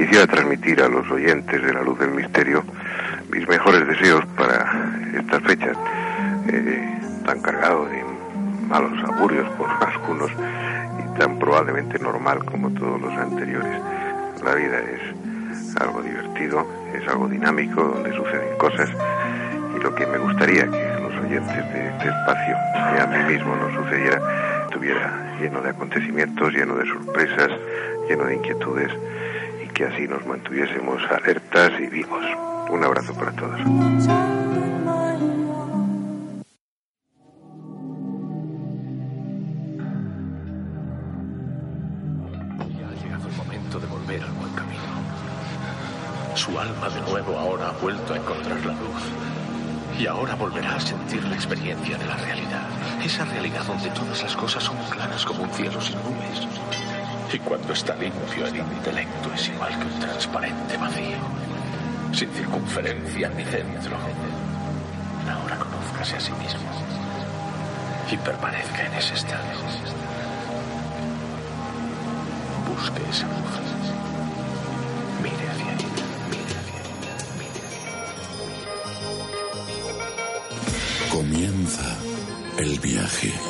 quisiera transmitir a los oyentes de la luz del misterio mis mejores deseos para estas fechas, eh, tan cargado de malos augurios por algunos y tan probablemente normal como todos los anteriores. La vida es algo divertido, es algo dinámico, donde suceden cosas y lo que me gustaría que los oyentes de este espacio, que a mí mismo no sucediera, estuviera lleno de acontecimientos, lleno de sorpresas, lleno de inquietudes que así nos mantuviésemos alertas y vivos. Un abrazo para todos. ha llegado el momento de volver al buen camino. Su alma de nuevo ahora ha vuelto a encontrar la luz. Y ahora volverá a sentir la experiencia de la realidad. Esa realidad donde todas las cosas son claras como un cielo sin nubes. Y cuando está limpio el intelecto es igual que un transparente vacío. Sin circunferencia ni centro. Ahora conózcase a sí mismo. Y permanezca en ese estado. Busque esa luz. Mire hacia ella. Mire hacia. Mire hacia ella. Comienza el viaje.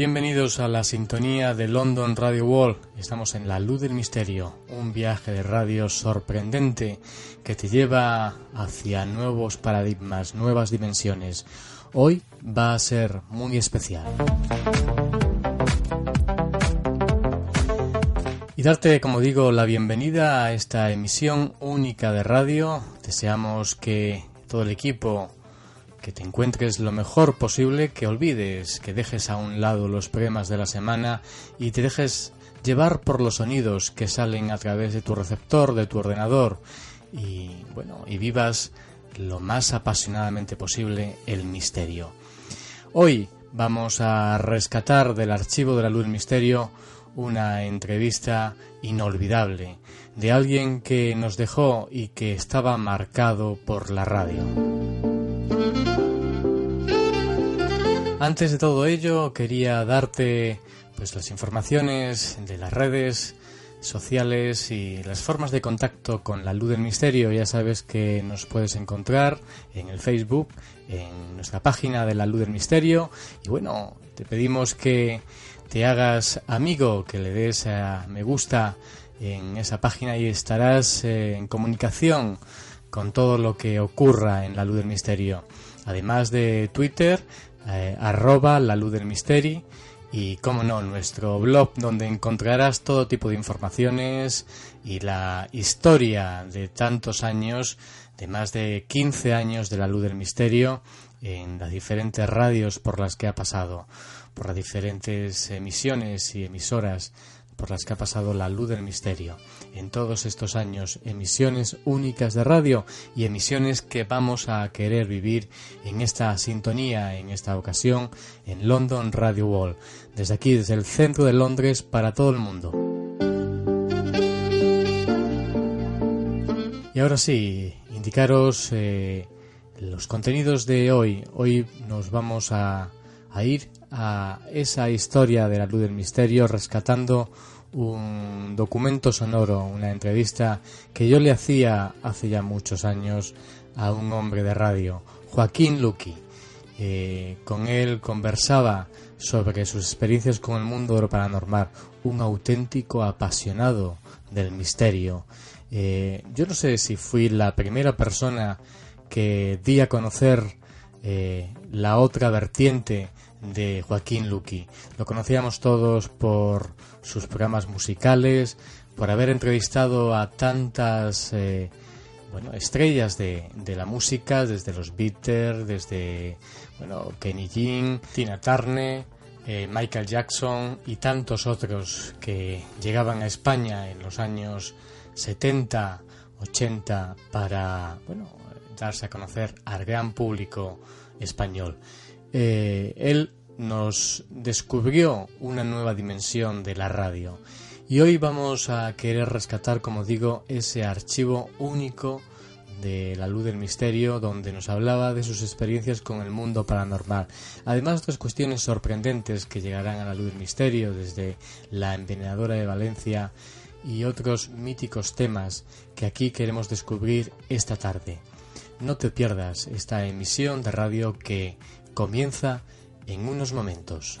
Bienvenidos a la sintonía de London Radio Wall. Estamos en La Luz del Misterio, un viaje de radio sorprendente que te lleva hacia nuevos paradigmas, nuevas dimensiones. Hoy va a ser muy especial. Y darte, como digo, la bienvenida a esta emisión única de radio. Deseamos que todo el equipo que te encuentres lo mejor posible, que olvides, que dejes a un lado los problemas de la semana y te dejes llevar por los sonidos que salen a través de tu receptor, de tu ordenador y bueno, y vivas lo más apasionadamente posible el misterio. Hoy vamos a rescatar del archivo de la luz misterio una entrevista inolvidable de alguien que nos dejó y que estaba marcado por la radio. Antes de todo ello, quería darte pues las informaciones de las redes sociales y las formas de contacto con la luz del misterio. Ya sabes que nos puedes encontrar en el Facebook, en nuestra página de la luz del misterio. Y bueno, te pedimos que te hagas amigo, que le des a me gusta en esa página y estarás eh, en comunicación con todo lo que ocurra en la luz del misterio. Además de Twitter, eh, arroba la luz del misterio y, como no, nuestro blog donde encontrarás todo tipo de informaciones y la historia de tantos años, de más de 15 años de la luz del misterio en las diferentes radios por las que ha pasado, por las diferentes emisiones y emisoras por las que ha pasado la luz del misterio. En todos estos años, emisiones únicas de radio y emisiones que vamos a querer vivir en esta sintonía, en esta ocasión, en London Radio Wall. Desde aquí, desde el centro de Londres, para todo el mundo. Y ahora sí, indicaros eh, los contenidos de hoy. Hoy nos vamos a, a ir a esa historia de la luz del misterio rescatando un documento sonoro, una entrevista que yo le hacía hace ya muchos años a un hombre de radio, Joaquín Luqui. Eh, con él conversaba sobre sus experiencias con el mundo de paranormal, un auténtico apasionado del misterio. Eh, yo no sé si fui la primera persona que di a conocer eh, la otra vertiente de Joaquín Luqui. Lo conocíamos todos por sus programas musicales, por haber entrevistado a tantas eh, bueno, estrellas de, de, la música, desde los Beatles, desde Kenny G, Tina Turner, eh, Michael Jackson y tantos otros que llegaban a España en los años 70, 80 para bueno, darse a conocer al gran público español. Eh, él nos descubrió una nueva dimensión de la radio y hoy vamos a querer rescatar, como digo, ese archivo único de La Luz del Misterio, donde nos hablaba de sus experiencias con el mundo paranormal. Además, otras cuestiones sorprendentes que llegarán a La Luz del Misterio, desde la envenenadora de Valencia y otros míticos temas que aquí queremos descubrir esta tarde. No te pierdas esta emisión de radio que comienza en unos momentos.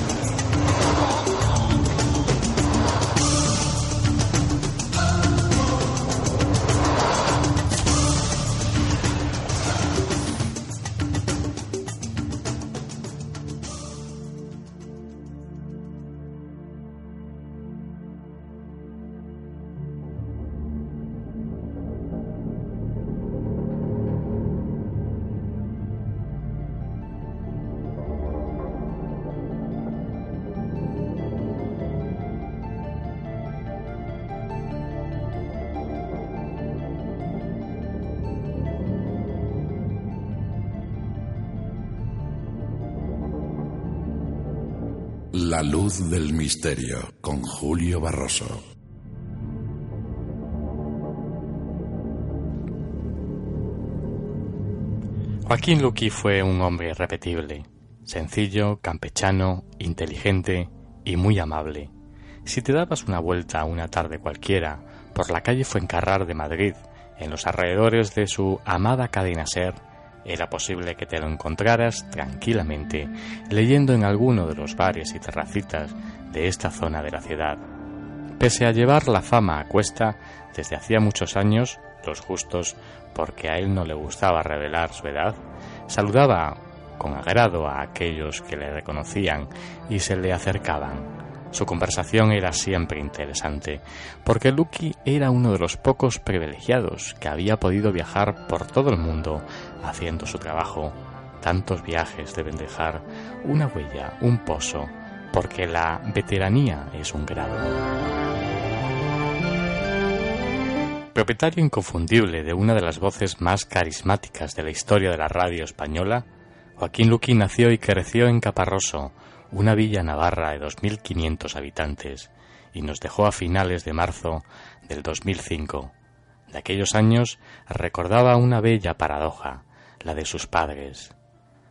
Del misterio con Julio Barroso. Joaquín Luqui fue un hombre irrepetible, sencillo, campechano, inteligente y muy amable. Si te dabas una vuelta una tarde cualquiera por la calle Fuencarrar de Madrid, en los alrededores de su amada cadena Ser, era posible que te lo encontraras tranquilamente leyendo en alguno de los bares y terracitas de esta zona de la ciudad. Pese a llevar la fama a cuesta desde hacía muchos años, los justos, porque a él no le gustaba revelar su edad, saludaba con agrado a aquellos que le reconocían y se le acercaban. Su conversación era siempre interesante, porque Lucky era uno de los pocos privilegiados que había podido viajar por todo el mundo haciendo su trabajo. Tantos viajes deben dejar una huella, un pozo, porque la veteranía es un grado. Propietario inconfundible de una de las voces más carismáticas de la historia de la radio española, Joaquín Luqui nació y creció en Caparroso, una villa navarra de 2.500 habitantes, y nos dejó a finales de marzo del 2005. De aquellos años recordaba una bella paradoja, la de sus padres.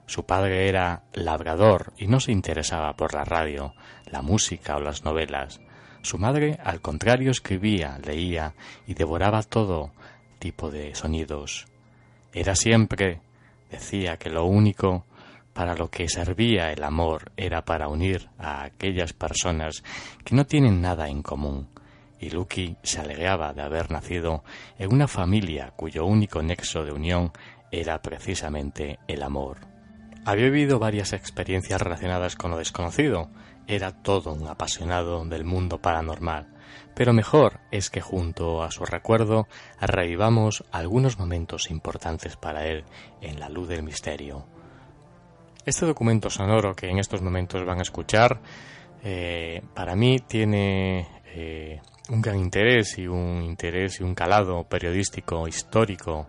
Su padre era labrador y no se interesaba por la radio, la música o las novelas. Su madre, al contrario, escribía, leía y devoraba todo tipo de sonidos. Era siempre, decía que lo único para lo que servía el amor era para unir a aquellas personas que no tienen nada en común, y Lucky se alegraba de haber nacido en una familia cuyo único nexo de unión era precisamente el amor. Había vivido varias experiencias relacionadas con lo desconocido, era todo un apasionado del mundo paranormal, pero mejor es que junto a su recuerdo revivamos algunos momentos importantes para él en la luz del misterio. Este documento sonoro que en estos momentos van a escuchar, eh, para mí tiene eh, un gran interés y un interés y un calado periodístico, histórico,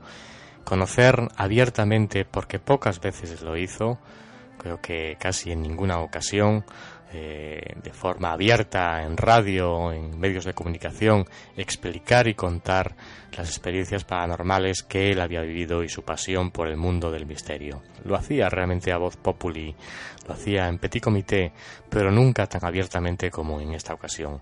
conocer abiertamente, porque pocas veces lo hizo, creo que casi en ninguna ocasión, eh, de forma abierta en radio, en medios de comunicación, explicar y contar las experiencias paranormales que él había vivido y su pasión por el mundo del misterio. Lo hacía realmente a voz populi, lo hacía en petit comité, pero nunca tan abiertamente como en esta ocasión.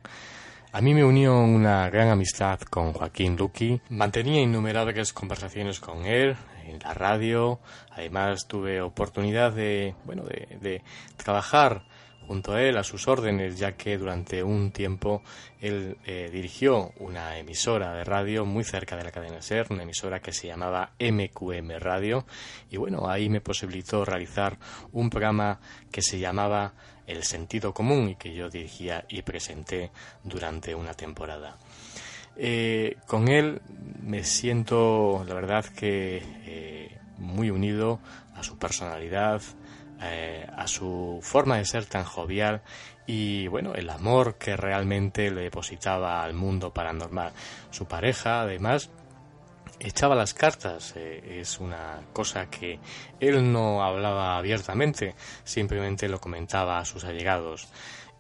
A mí me unió una gran amistad con Joaquín Luqui. Mantenía innumerables conversaciones con él en la radio. Además tuve oportunidad de, bueno, de, de trabajar junto a él, a sus órdenes, ya que durante un tiempo él eh, dirigió una emisora de radio muy cerca de la cadena SER, una emisora que se llamaba MQM Radio, y bueno, ahí me posibilitó realizar un programa que se llamaba El Sentido Común y que yo dirigía y presenté durante una temporada. Eh, con él me siento, la verdad, que eh, muy unido a su personalidad, eh, a su forma de ser tan jovial y bueno, el amor que realmente le depositaba al mundo paranormal. Su pareja, además, echaba las cartas. Eh, es una cosa que él no hablaba abiertamente, simplemente lo comentaba a sus allegados.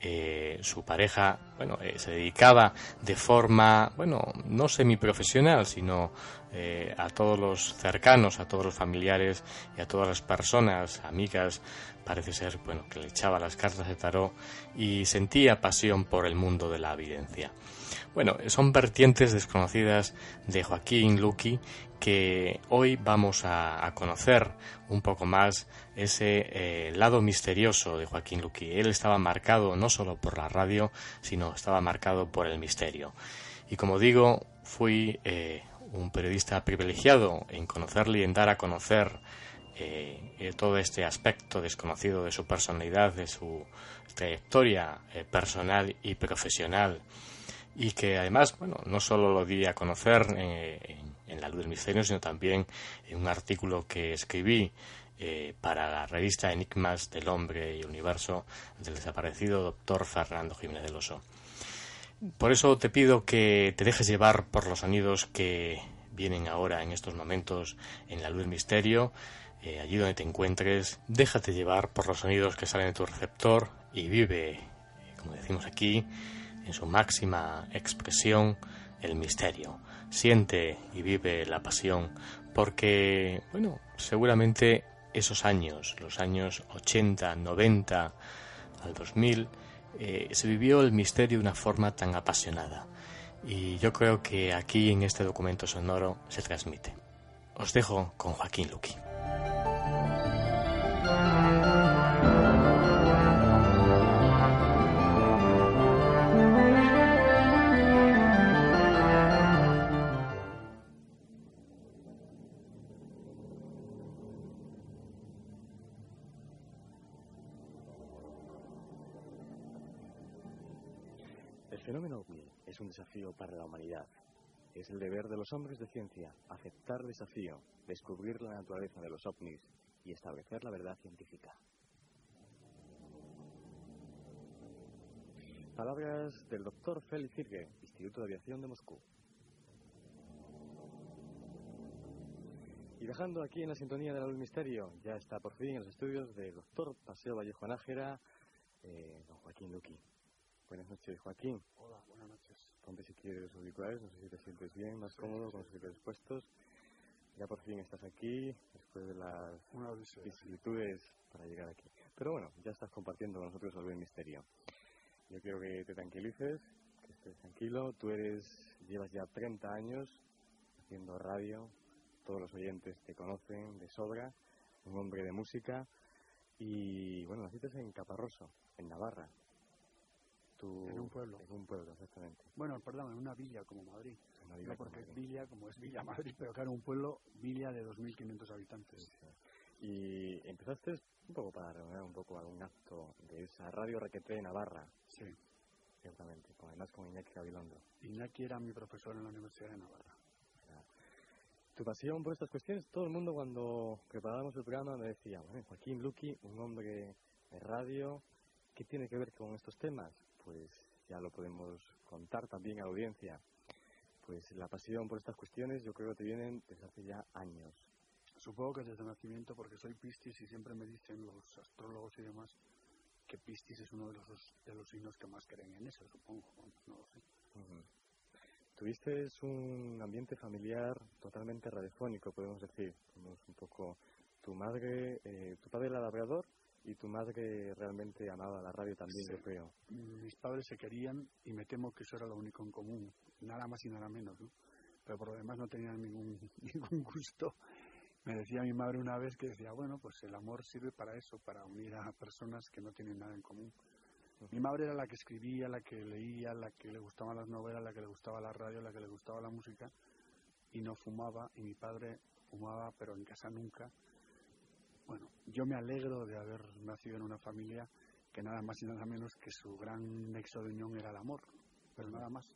Eh, su pareja, bueno, se dedicaba de forma, bueno, no semiprofesional, sino eh, a todos los cercanos, a todos los familiares y a todas las personas, amigas, parece ser, bueno, que le echaba las cartas de tarot y sentía pasión por el mundo de la evidencia. Bueno, son vertientes desconocidas de Joaquín Luqui que hoy vamos a, conocer un poco más ese eh, lado misterioso de Joaquín Luqui. Él estaba marcado no solo por la radio, sino estaba marcado por el misterio. Y como digo, fui eh, un periodista privilegiado en conocerle y en dar a conocer eh, eh, todo este aspecto desconocido de su personalidad, de su trayectoria eh, personal y profesional y que además, bueno, no solo lo di a conocer en, La Luz del Misterio, sino también en un artículo que escribí para la revista Enigmas del Hombre y Universo del desaparecido doctor Fernando Jiménez del Oso. Por eso te pido que te dejes llevar por los sonidos que vienen ahora en estos momentos en la luz del misterio, eh, allí donde te encuentres, déjate llevar por los sonidos que salen de tu receptor y vive, como decimos aquí, en su máxima expresión, el misterio. Siente y vive la pasión, porque, bueno, seguramente esos años, los años 80, 90 al 2000, eh, se vivió el misterio de una forma tan apasionada. Y yo creo que aquí en este documento sonoro se transmite. Os dejo con Joaquín Luqui. Un desafío para la humanidad. Es el deber de los hombres de ciencia aceptar el desafío, descubrir la naturaleza de los ovnis y establecer la verdad científica. Palabras del doctor Félix Irge, Instituto de Aviación de Moscú. Y dejando aquí en la sintonía del misterio, ya está por fin en los estudios del doctor Paseo Vallejo Nájera, eh, don Joaquín Luqui. Buenas noches, Joaquín. Hola, buenas noches. Ponte si quieres los auriculares, no sé si te sientes bien, más cómodo, con los auriculares puestos. Ya por fin estás aquí, después de las vicisitudes para llegar aquí. Pero bueno, ya estás compartiendo con nosotros sobre el misterio. Yo quiero que te tranquilices, que estés tranquilo. Tú eres, llevas ya 30 años haciendo radio, todos los oyentes te conocen de sobra, un hombre de música. Y bueno, naciste en Caparroso, en Navarra. Tú- En un pueblo. En un pueblo, exactamente. Bueno, perdón, en una villa como Madrid. Una No villa porque como es villa, como es Villa Madrid, pero claro, un pueblo, villa de 2.500 habitantes. Y empezaste un poco para reunir un poco algún acto de esa radio Requeté de Navarra, Sí. ciertamente, además con Iñaki Gabilondo. Iñaki era mi profesor en la Universidad de Navarra. Tu pasión por estas cuestiones, todo el mundo cuando preparábamos el programa me decía, bueno, Joaquín Luqui, un hombre de radio, ¿qué tiene que ver con estos temas? Pues ya lo podemos contar también a la audiencia. Pues la pasión por estas cuestiones yo creo que te vienen desde hace ya años. Supongo que desde nacimiento, porque soy Piscis y siempre me dicen los astrólogos y demás que Piscis es uno de los, de los signos que más creen en eso, supongo. No lo sé. Tuviste un ambiente familiar totalmente radiofónico, podemos decir. Somos un poco tu madre, eh, tu padre era labrador y tu madre realmente amaba la radio también, Sí. yo creo. Mis padres se querían y me temo que eso era lo único en común, nada más y nada menos, ¿no? Pero por lo demás no tenían ningún, ningún gusto. Me decía mi madre una vez que decía, bueno, pues el amor sirve para eso, para unir a personas que no tienen nada en común. Mi madre era la que escribía, la que leía, la que le gustaban las novelas, la que le gustaba la radio, la que le gustaba la música y no fumaba y mi padre fumaba pero en casa nunca. Bueno, yo me alegro de haber nacido en una familia que nada más y nada menos que su gran nexo de unión era el amor, pero nada más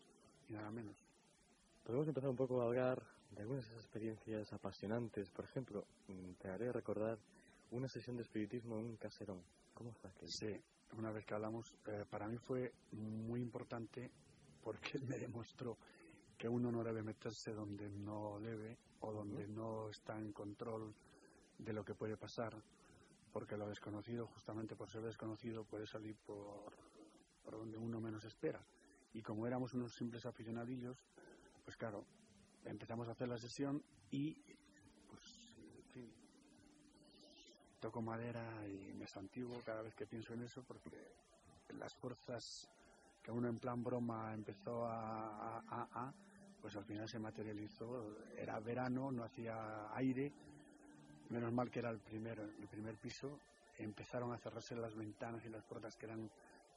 y nada menos. Podemos empezar un poco a hablar de algunas de esas experiencias apasionantes. Por ejemplo, mm, te haré recordar una sesión de espiritismo en un caserón. ¿Cómo fue aquello? Sí, una vez que hablamos, eh, para mí fue muy importante porque me demostró que uno no debe meterse donde no debe o donde no está en control de lo que puede pasar, porque lo desconocido, justamente por ser desconocido, puede salir por, por donde uno menos espera. Y como éramos unos simples aficionadillos, pues claro, empezamos a hacer la sesión y, pues, en fin, toco madera y me santiguo cada vez que pienso en eso porque las fuerzas que uno en plan broma empezó a, a, a- a, pues al final se materializó. Era verano, no hacía aire, menos mal que era el primer, el primer piso. Empezaron a cerrarse las ventanas y las puertas que eran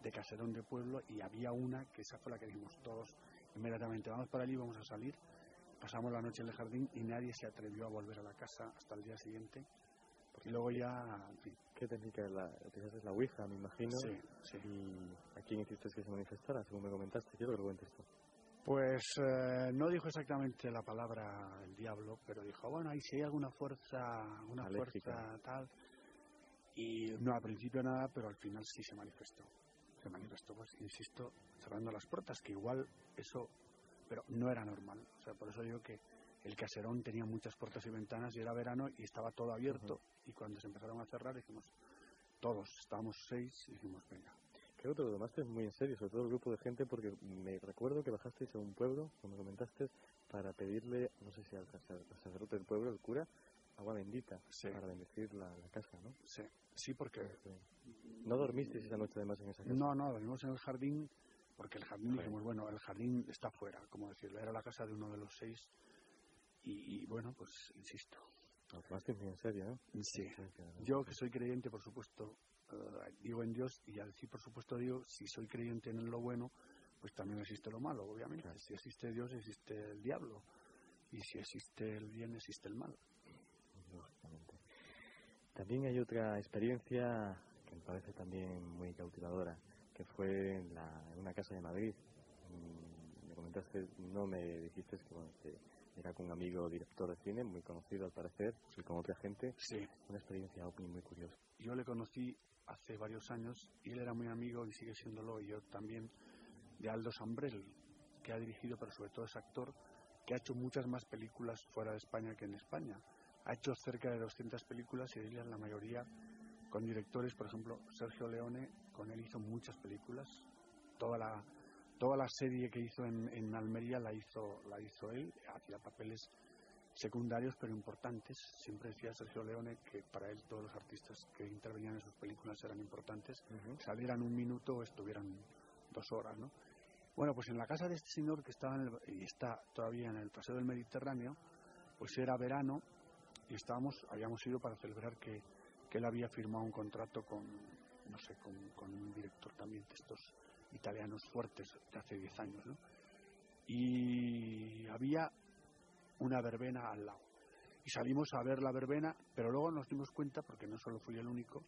de caserón de pueblo y había una que esa fue la que dijimos todos inmediatamente, vamos para allí, vamos a salir. Pasamos la noche en el jardín y nadie se atrevió a volver a la casa hasta el día siguiente. Y luego ya, en fin, ¿Qué técnica es la, utilizaste la Ouija, me imagino? sí, sí. ¿Y a quién hiciste que se manifestara, según me comentaste? Quiero que lo cuentes tú. Pues eh, no dijo exactamente la palabra el diablo, pero dijo, bueno, ahí si hay alguna fuerza, una fuerza tal. Y no, al principio nada, pero al final sí se manifestó. Se manifestó, pues, insisto, cerrando las puertas, que igual eso, pero no era normal. O sea, por eso digo que el caserón tenía muchas puertas y ventanas y era verano y estaba todo abierto. Y cuando se empezaron a cerrar, dijimos, todos, estábamos seis, y dijimos, venga, que te lo tomaste muy en serio, sobre todo el grupo de gente, porque me recuerdo que bajasteis a un pueblo, como me comentaste, para pedirle, no sé si al sacer- al sacerdote del pueblo, el cura, agua bendita, Sí. para bendecir la, la casa, ¿no? sí, sí porque ¿No dormisteis esa noche además en esa casa? No, no, dormimos en el jardín porque el jardín dijimos, bueno, el jardín está fuera, como decirlo, era la casa de uno de los seis y, y, bueno, pues insisto. Lo tomaste muy en serio, ¿no? Sí. Yo que soy creyente, por supuesto, eh, digo en Dios y al decir por supuesto digo, si soy creyente en lo bueno, pues también existe lo malo, obviamente. Claro. Si existe Dios, existe el diablo. Y si existe el bien, existe el mal. También hay otra experiencia que me parece también muy cautivadora, que fue en, la- en una casa de Madrid. Mm, Me comentaste, no me dijiste que, bueno, que era con un amigo director de cine, muy conocido al parecer, y con otra gente. Sí. Una experiencia ovni muy curiosa. Yo le conocí hace varios años y él era muy amigo y sigue siéndolo, y yo también, de Aldo Sambrel, que ha dirigido, pero sobre todo es actor, que ha hecho muchas más películas fuera de España que en España. Ha hecho cerca de 200 películas y de ellas la mayoría con directores, por ejemplo, Sergio Leone, con él hizo muchas películas. Toda la, toda la serie que hizo en, en Almería la hizo, la hizo él, hacía papeles secundarios pero importantes. Siempre decía Sergio Leone que para él todos los artistas que intervenían en sus películas eran importantes, salieran un minuto o estuvieran dos horas, ¿no? Bueno, pues en la casa de este señor que estaba en y está todavía en el Paseo del Mediterráneo, pues era verano y estábamos, habíamos ido para celebrar que, que él había firmado un contrato con, no sé, con, con un director también de estos italianos fuertes de hace 10 años, ¿no? Y había una verbena al lado. Y salimos a ver la verbena, pero luego nos dimos cuenta, porque no solo fui el único,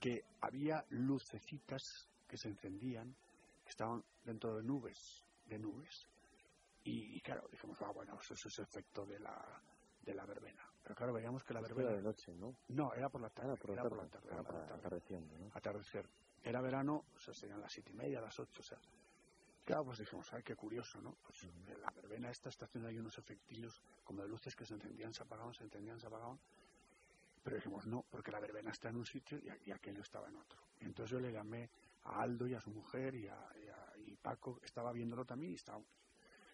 que había lucecitas que se encendían, que estaban dentro de nubes, de nubes. Y, y claro, dijimos, ah, bueno, eso es efecto de la, de la verbena. Pero claro, veíamos que la verbena... Era de noche, ¿no? No, era por la tarde. Era por la era por la tarde, era por la tarde. atardeciendo, ¿no? Atardecer. Era verano, o sea, serían las siete y media, las ocho, o sea... Claro, pues dijimos, ay, qué curioso, ¿no? Pues eh, la verbena esta está haciendo ahí unos efectillos como de luces que se encendían, se apagaban, se encendían, se apagaban. Pero dijimos, no, porque la verbena está en un sitio y, aquello estaba en otro. Entonces yo le llamé a Aldo y a su mujer y, a, y, a- y Paco, estaba viéndolo también y estábamos.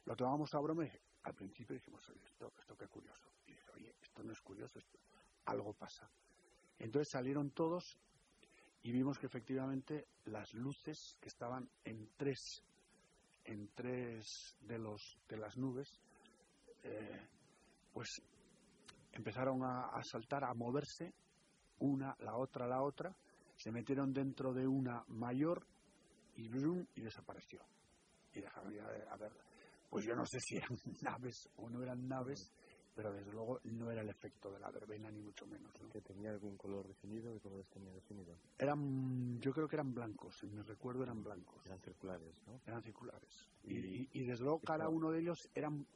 Lo tomábamos a broma y al principio dijimos, oye, esto, esto qué curioso. Y dije, oye, esto no es curioso, esto, algo pasa. Entonces salieron todos y vimos que efectivamente las luces que estaban en tres en tres de los de las nubes eh, pues empezaron a, a saltar a moverse una la otra la otra se metieron dentro de una mayor y brum, y desapareció. Y dejaron de haber pues yo no sé si eran naves o no eran naves pero desde luego no era el efecto de la verbena ni mucho menos ¿no? ¿Que tenía algún color definido? ¿Qué colores tenía definido? eran yo creo que eran blancos en mi recuerdo eran blancos Eran circulares, ¿no? eran circulares. Y- Y, desde luego cada uno de ellos eran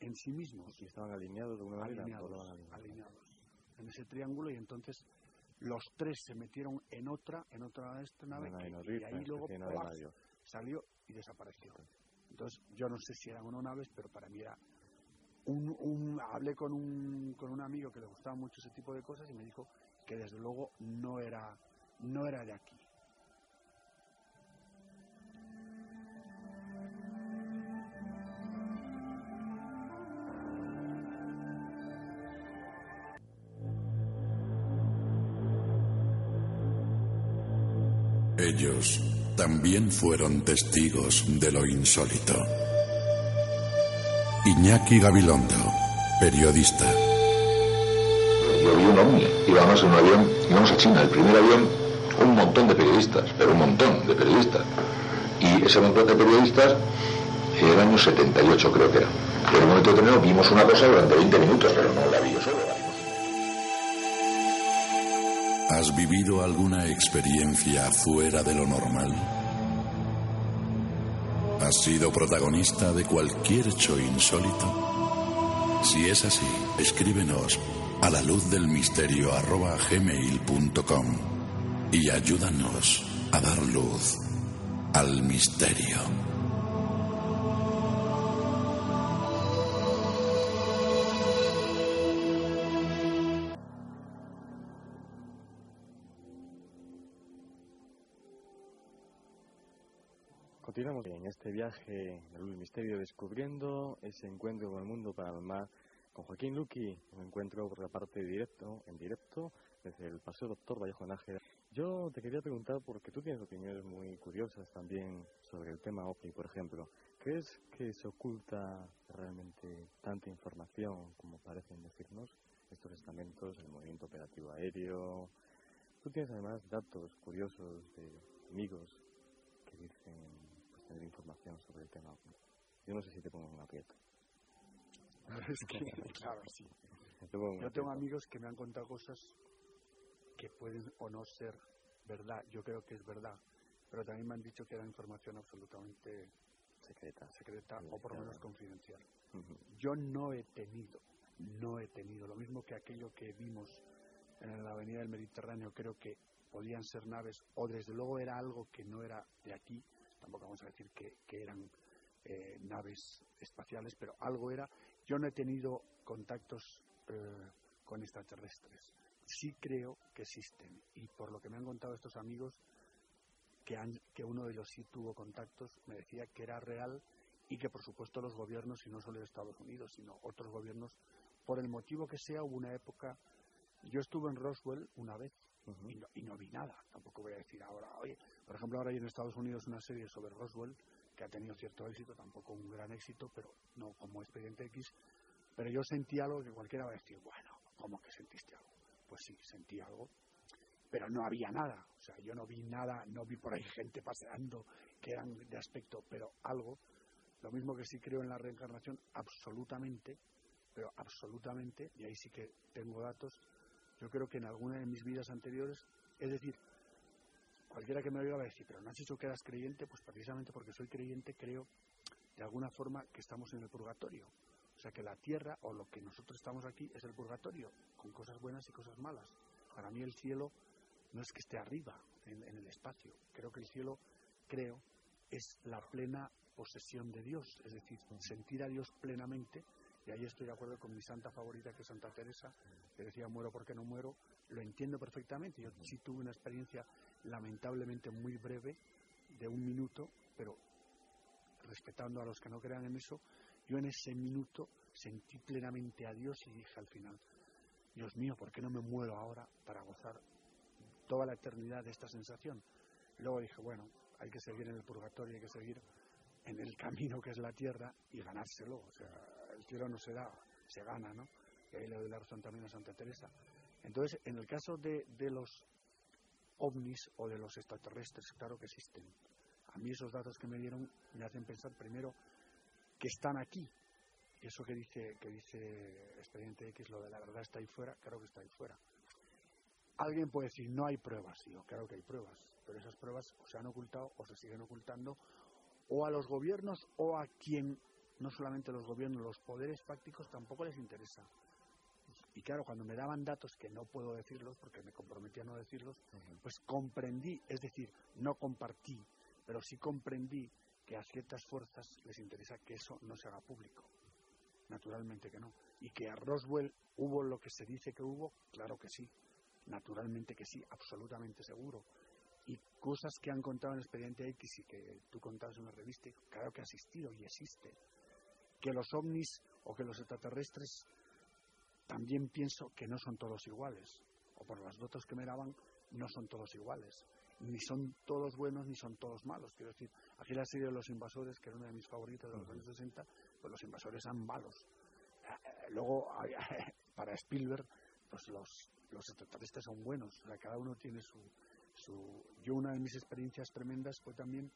en sí mismos ¿Y estaban alineados de alguna manera? alineados, ¿Volaban alineados? alineados en ese triángulo y entonces los tres se metieron en otra, en otra esta nave Una que- y ahí luego salió y desapareció. Entonces yo no sé si eran o no naves, pero para mí era un, hablé con un, con un amigo que le gustaba mucho ese tipo de cosas y me dijo que desde luego no era, no era de aquí. Ellos también fueron testigos de lo insólito. Iñaki Gabilondo, periodista. Yo vi un ovni, íbamos en un avión, íbamos a China, el primer avión, un montón de periodistas, pero un montón de periodistas. Y ese montón de periodistas, en el año 78 creo que era. Y en un momento determinado vimos una cosa durante 20 minutos, pero no la vi yo solo. ¿Has vivido alguna experiencia fuera de lo normal? ¿Has sido protagonista de cualquier hecho insólito? Si es así, escríbenos a la luz del misterio arroba gmail.com y ayúdanos a dar luz al misterio. Este viaje del misterio descubriendo ese encuentro con el mundo paranormal con Joaquín Luqui, un encuentro por la parte directo, en directo desde el Paseo Doctor Vallejo Nájera. Yo te quería preguntar, porque tú tienes opiniones muy curiosas también sobre el tema OVNI, por ejemplo. ¿Crees que se oculta realmente tanta información como parecen decirnos estos estamentos, el movimiento operativo aéreo? Tú tienes además datos curiosos de amigos que dicen tener información sobre el tema. Yo no sé si te pongo un aprieto. Es que, claro, sí. Te Yo tengo aprieto. amigos que me han contado cosas que pueden o no ser verdad. Yo creo que es verdad. Pero también me han dicho que era información absolutamente secreta, secreta o por lo menos confidencial. Yo no he tenido, no he tenido. Lo mismo que aquello que vimos en la avenida del Mediterráneo, creo que podían ser naves, o desde luego era algo que no era de aquí. Tampoco vamos a decir que, eran eh, naves espaciales, pero algo era. Yo no he tenido contactos eh, con extraterrestres. sí creo que existen. Y por lo que me han contado estos amigos, que, han, que uno de ellos sí tuvo contactos, me decía que era real y que por supuesto los gobiernos, y no solo de Estados Unidos, sino otros gobiernos, por el motivo que sea, hubo una época. Yo estuve en Roswell una vez y, no, y, no, vi nada. Tampoco voy a decir ahora, oye, por ejemplo, ahora hay en Estados Unidos una serie sobre Roswell que ha tenido cierto éxito, tampoco un gran éxito, pero no como Expediente X. Pero yo sentí algo que cualquiera va a decir, bueno, ¿cómo que sentiste algo? Pues sí, sentí algo, pero no había nada. O sea, yo no vi nada, no vi por ahí gente paseando que eran de aspecto, pero algo. Lo mismo que sí creo en la reencarnación, absolutamente, pero absolutamente, y ahí sí que tengo datos, yo creo que en alguna de mis vidas anteriores, es decir, cualquiera que me oiga va a decir, pero no has dicho que eras creyente, pues precisamente porque soy creyente creo de alguna forma que estamos en el purgatorio. O sea que la tierra o lo que nosotros estamos aquí es el purgatorio, con cosas buenas y cosas malas. Para mí el cielo no es que esté arriba, en, en el espacio. Creo que el cielo, creo, es la plena posesión de Dios, es decir, sentir a Dios plenamente y ahí estoy de acuerdo con mi santa favorita, que es Santa Teresa, que decía, muero porque no muero, lo entiendo perfectamente. Yo sí tuve una experiencia lamentablemente muy breve, de un minuto, pero respetando a los que no crean en eso, yo en ese minuto sentí plenamente a Dios y dije al final, Dios mío, ¿por qué no me muero ahora para gozar toda la eternidad de esta sensación? Luego dije, bueno, hay que seguir en el purgatorio, hay que seguir en el camino que es la tierra y ganárselo. O sea, el cielo no se da, se gana, ¿no? Y ahí le doy la razón también a Santa Teresa. Entonces, en el caso de, de los ovnis o de los extraterrestres, claro que existen. A mí esos datos que me dieron me hacen pensar primero que están aquí. Eso que dice, que dice Expediente X, lo de la verdad está ahí fuera, claro que está ahí fuera. Alguien puede decir, no hay pruebas. Yo claro que hay pruebas, pero esas pruebas se han ocultado o se siguen ocultando o a los gobiernos o a quien, no solamente los gobiernos, los poderes fácticos tampoco les interesa. Y claro, cuando me daban datos que no puedo decirlos, porque me comprometí a no decirlos, pues comprendí, es decir, no compartí, pero sí comprendí que a ciertas fuerzas les interesa que eso no se haga público. Naturalmente que no. Y que a Roswell hubo lo que se dice que hubo, claro que sí. Naturalmente que sí, absolutamente seguro y cosas que han contado en el expediente X y que tú contabas en la revista, claro que ha existido y existe. Que los ovnis o que los extraterrestres también pienso que no son todos iguales, o por los datos que me daban, no son todos iguales. Ni son todos buenos ni son todos malos. Quiero decir, aquí la serie de los invasores, que era una de mis favoritas de los años 60, pues los invasores eran malos. Luego, para Spielberg, pues los, los extraterrestres son buenos. O sea, cada uno tiene su, su, yo una de mis experiencias tremendas fue también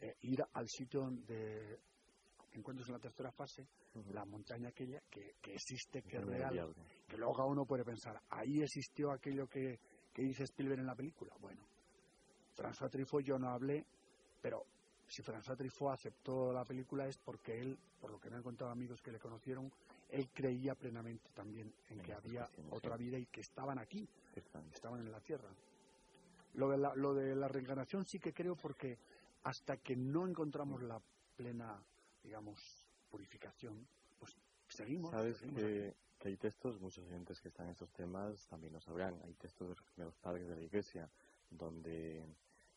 eh, ir al sitio de encuentros en la tercera fase, uh -huh. la montaña aquella que, que existe, que es real, que luego uno puede pensar, ahí existió aquello que, que dice Spielberg en la película. Bueno, François Truffaut yo no hablé, pero si François Truffaut aceptó la película es porque él, por lo que me han contado amigos que le conocieron, él creía plenamente también en, en que había otra vida y que estaban aquí, estaban en la Tierra. Lo de, la, lo de la reencarnación sí que creo porque hasta que no encontramos la plena, digamos, purificación, pues seguimos. Sabes seguimos que, que, hay textos, muchos oyentes que están en estos temas también lo sabrán, hay textos de los padres de la Iglesia donde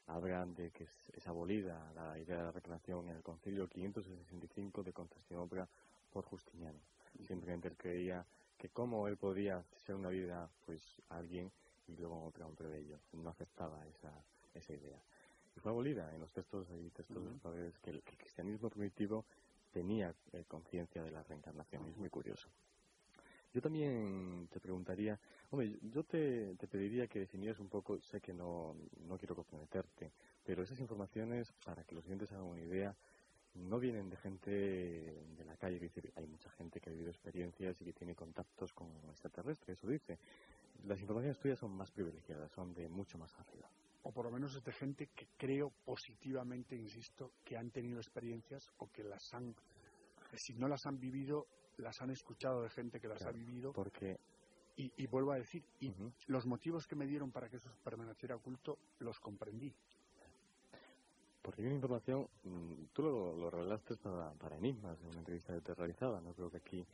hablan de que es, es abolida la idea de la reencarnación en el concilio 565 de Constantinopla por Justiniano. Simplemente él creía que como él podía ser una vida, pues alguien y luego otra un plebeyo. No aceptaba esa, esa idea. Y fue abolida en los textos, hay textos uh -huh. de que el, que el cristianismo primitivo tenía eh, conciencia de la reencarnación. Es muy curioso. Yo también te preguntaría, hombre, yo te, te, pediría que definieras un poco, sé que no, no quiero comprometerte, pero esas informaciones, para que los clientes hagan una idea, no vienen de gente de la calle, que dice, hay mucha gente que ha vivido experiencias y que tiene contactos con extraterrestres, eso dice. Las informaciones tuyas son más privilegiadas, son de mucho más arriba. O por lo menos es de gente que creo positivamente, insisto, que han tenido experiencias o que las han, si no las han vivido, las han escuchado de gente que las claro, ha vivido. Porque y, y, vuelvo a decir, y uh -huh. los motivos que me dieron para que eso permaneciera oculto, los comprendí. Porque hay una información, mmm, tú lo, lo revelaste para, para Enigmas, en una entrevista que te realizaba, no creo que aquí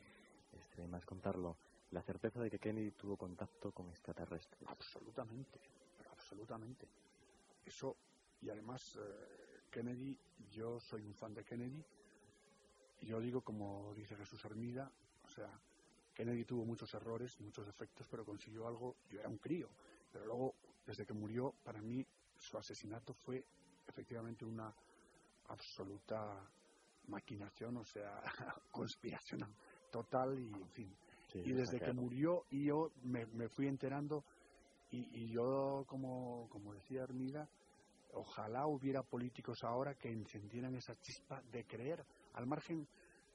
esté más contarlo. la certeza de que Kennedy tuvo contacto con extraterrestres. Absolutamente, absolutamente. Eso, y además, eh, Kennedy, yo soy un fan de Kennedy, y yo digo, como dice Jesús Hermida, o sea, Kennedy tuvo muchos errores, muchos defectos, pero consiguió algo, yo era un crío, pero luego, desde que murió, para mí, su asesinato fue efectivamente una absoluta maquinación, o sea, conspiración total y, en fin. y desde que murió, y yo me, fui enterando, y, yo, como, como decía Armida, ojalá hubiera políticos ahora que encendieran esa chispa de creer, al margen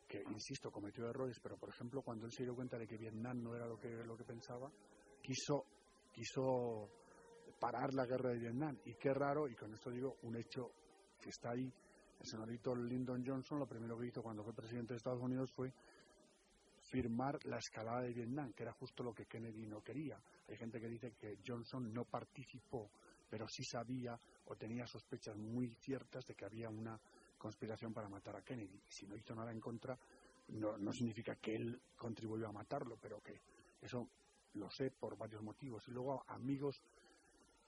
que, insisto, cometió errores, pero por ejemplo, cuando él se dio cuenta de que Vietnam no era lo que, lo que pensaba, quiso, quiso parar la guerra de Vietnam. Y qué raro, y con esto digo un hecho que está ahí, el señorito Lyndon Johnson lo primero que hizo cuando fue presidente de Estados Unidos fue firmar la escalada de Vietnam, que era justo lo que Kennedy no quería. Hay gente que dice que Johnson no participó, pero sí sabía o tenía sospechas muy ciertas de que había una conspiración para matar a Kennedy. Si no hizo nada en contra, no, no significa que él contribuyó a matarlo, pero que eso lo sé por varios motivos. Y luego amigos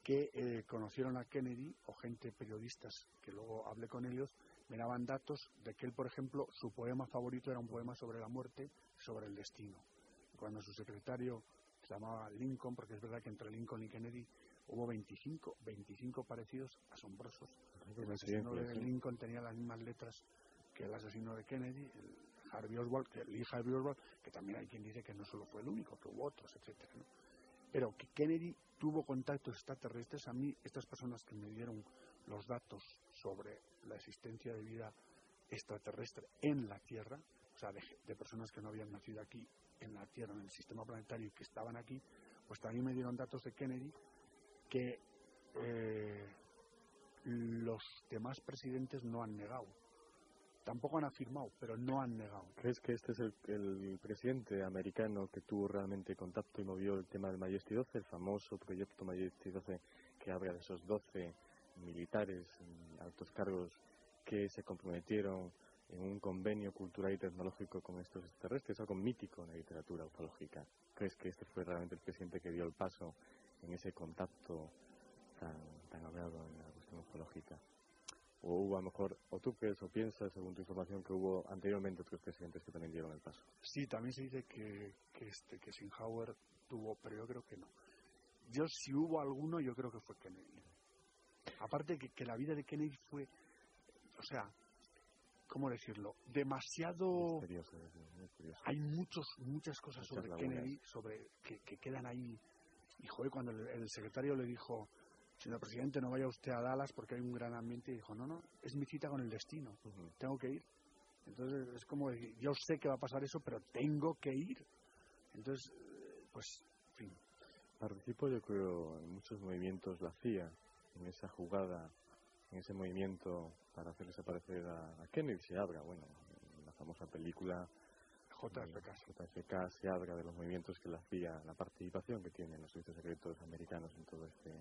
que eh, conocieron a Kennedy o gente periodistas que luego hablé con ellos me daban datos de que él, por ejemplo, su poema favorito era un poema sobre la muerte, sobre el destino. Cuando su secretario se llamaba Lincoln, porque es verdad que entre Lincoln y Kennedy hubo 25, 25 parecidos asombrosos. El asesino de Lincoln tenía las mismas letras que el asesino de Kennedy, el Harvey Oswald, que el Harvey Oswald, que también hay quien dice que no solo fue el único, que hubo otros, etcétera. Pero que Kennedy tuvo contactos extraterrestres, a mí estas personas que me dieron los datos sobre la existencia de vida extraterrestre en la Tierra, o sea, de, personas que no habían nacido aquí en la Tierra, en el sistema planetario y que estaban aquí, pues también me dieron datos de Kennedy que eh, los demás presidentes no han negado. Tampoco han afirmado, pero no han negado. ¿Crees que este es el, presidente americano que tuvo realmente contacto y movió el tema del Majesty 12, el famoso proyecto Majesty 12 que habla de esos 12 militares, altos cargos que se comprometieron en un convenio cultural y tecnológico con estos extraterrestres, algo mítico en la literatura ufológica. ¿Crees que este fue realmente el presidente que dio el paso en ese contacto tan, tan hablado en la cuestión ufológica? o hubo a lo mejor, o tú crees o piensas, según tu información, que hubo anteriormente otros presidentes que también dieron el paso. Sí, también se dice que, que, este, que Eisenhower tuvo, pero yo creo que no. Yo, si hubo alguno, yo creo que fue Kennedy. Aparte que, que la vida de Kennedy fue, o sea, ¿cómo decirlo? Demasiado... Hay muchos, muchas cosas sobre Kennedy, sobre que, que, quedan ahí. Y joder, cuando el secretario le dijo, señor presidente, no vaya usted a Dallas porque hay un gran ambiente. Y dijo, no, no, es mi cita con el destino, tengo que ir. Entonces es como decir, yo sé que va a pasar eso, pero tengo que ir. Entonces, pues, en fin. Participo, yo creo, en muchos movimientos la CIA, en esa jugada, en ese movimiento para hacer desaparecer a, Kennedy. Se habla, bueno, en la famosa película JFK. JFK se habla de los movimientos que la CIA, la participación que tienen los servicios secretos americanos en todo este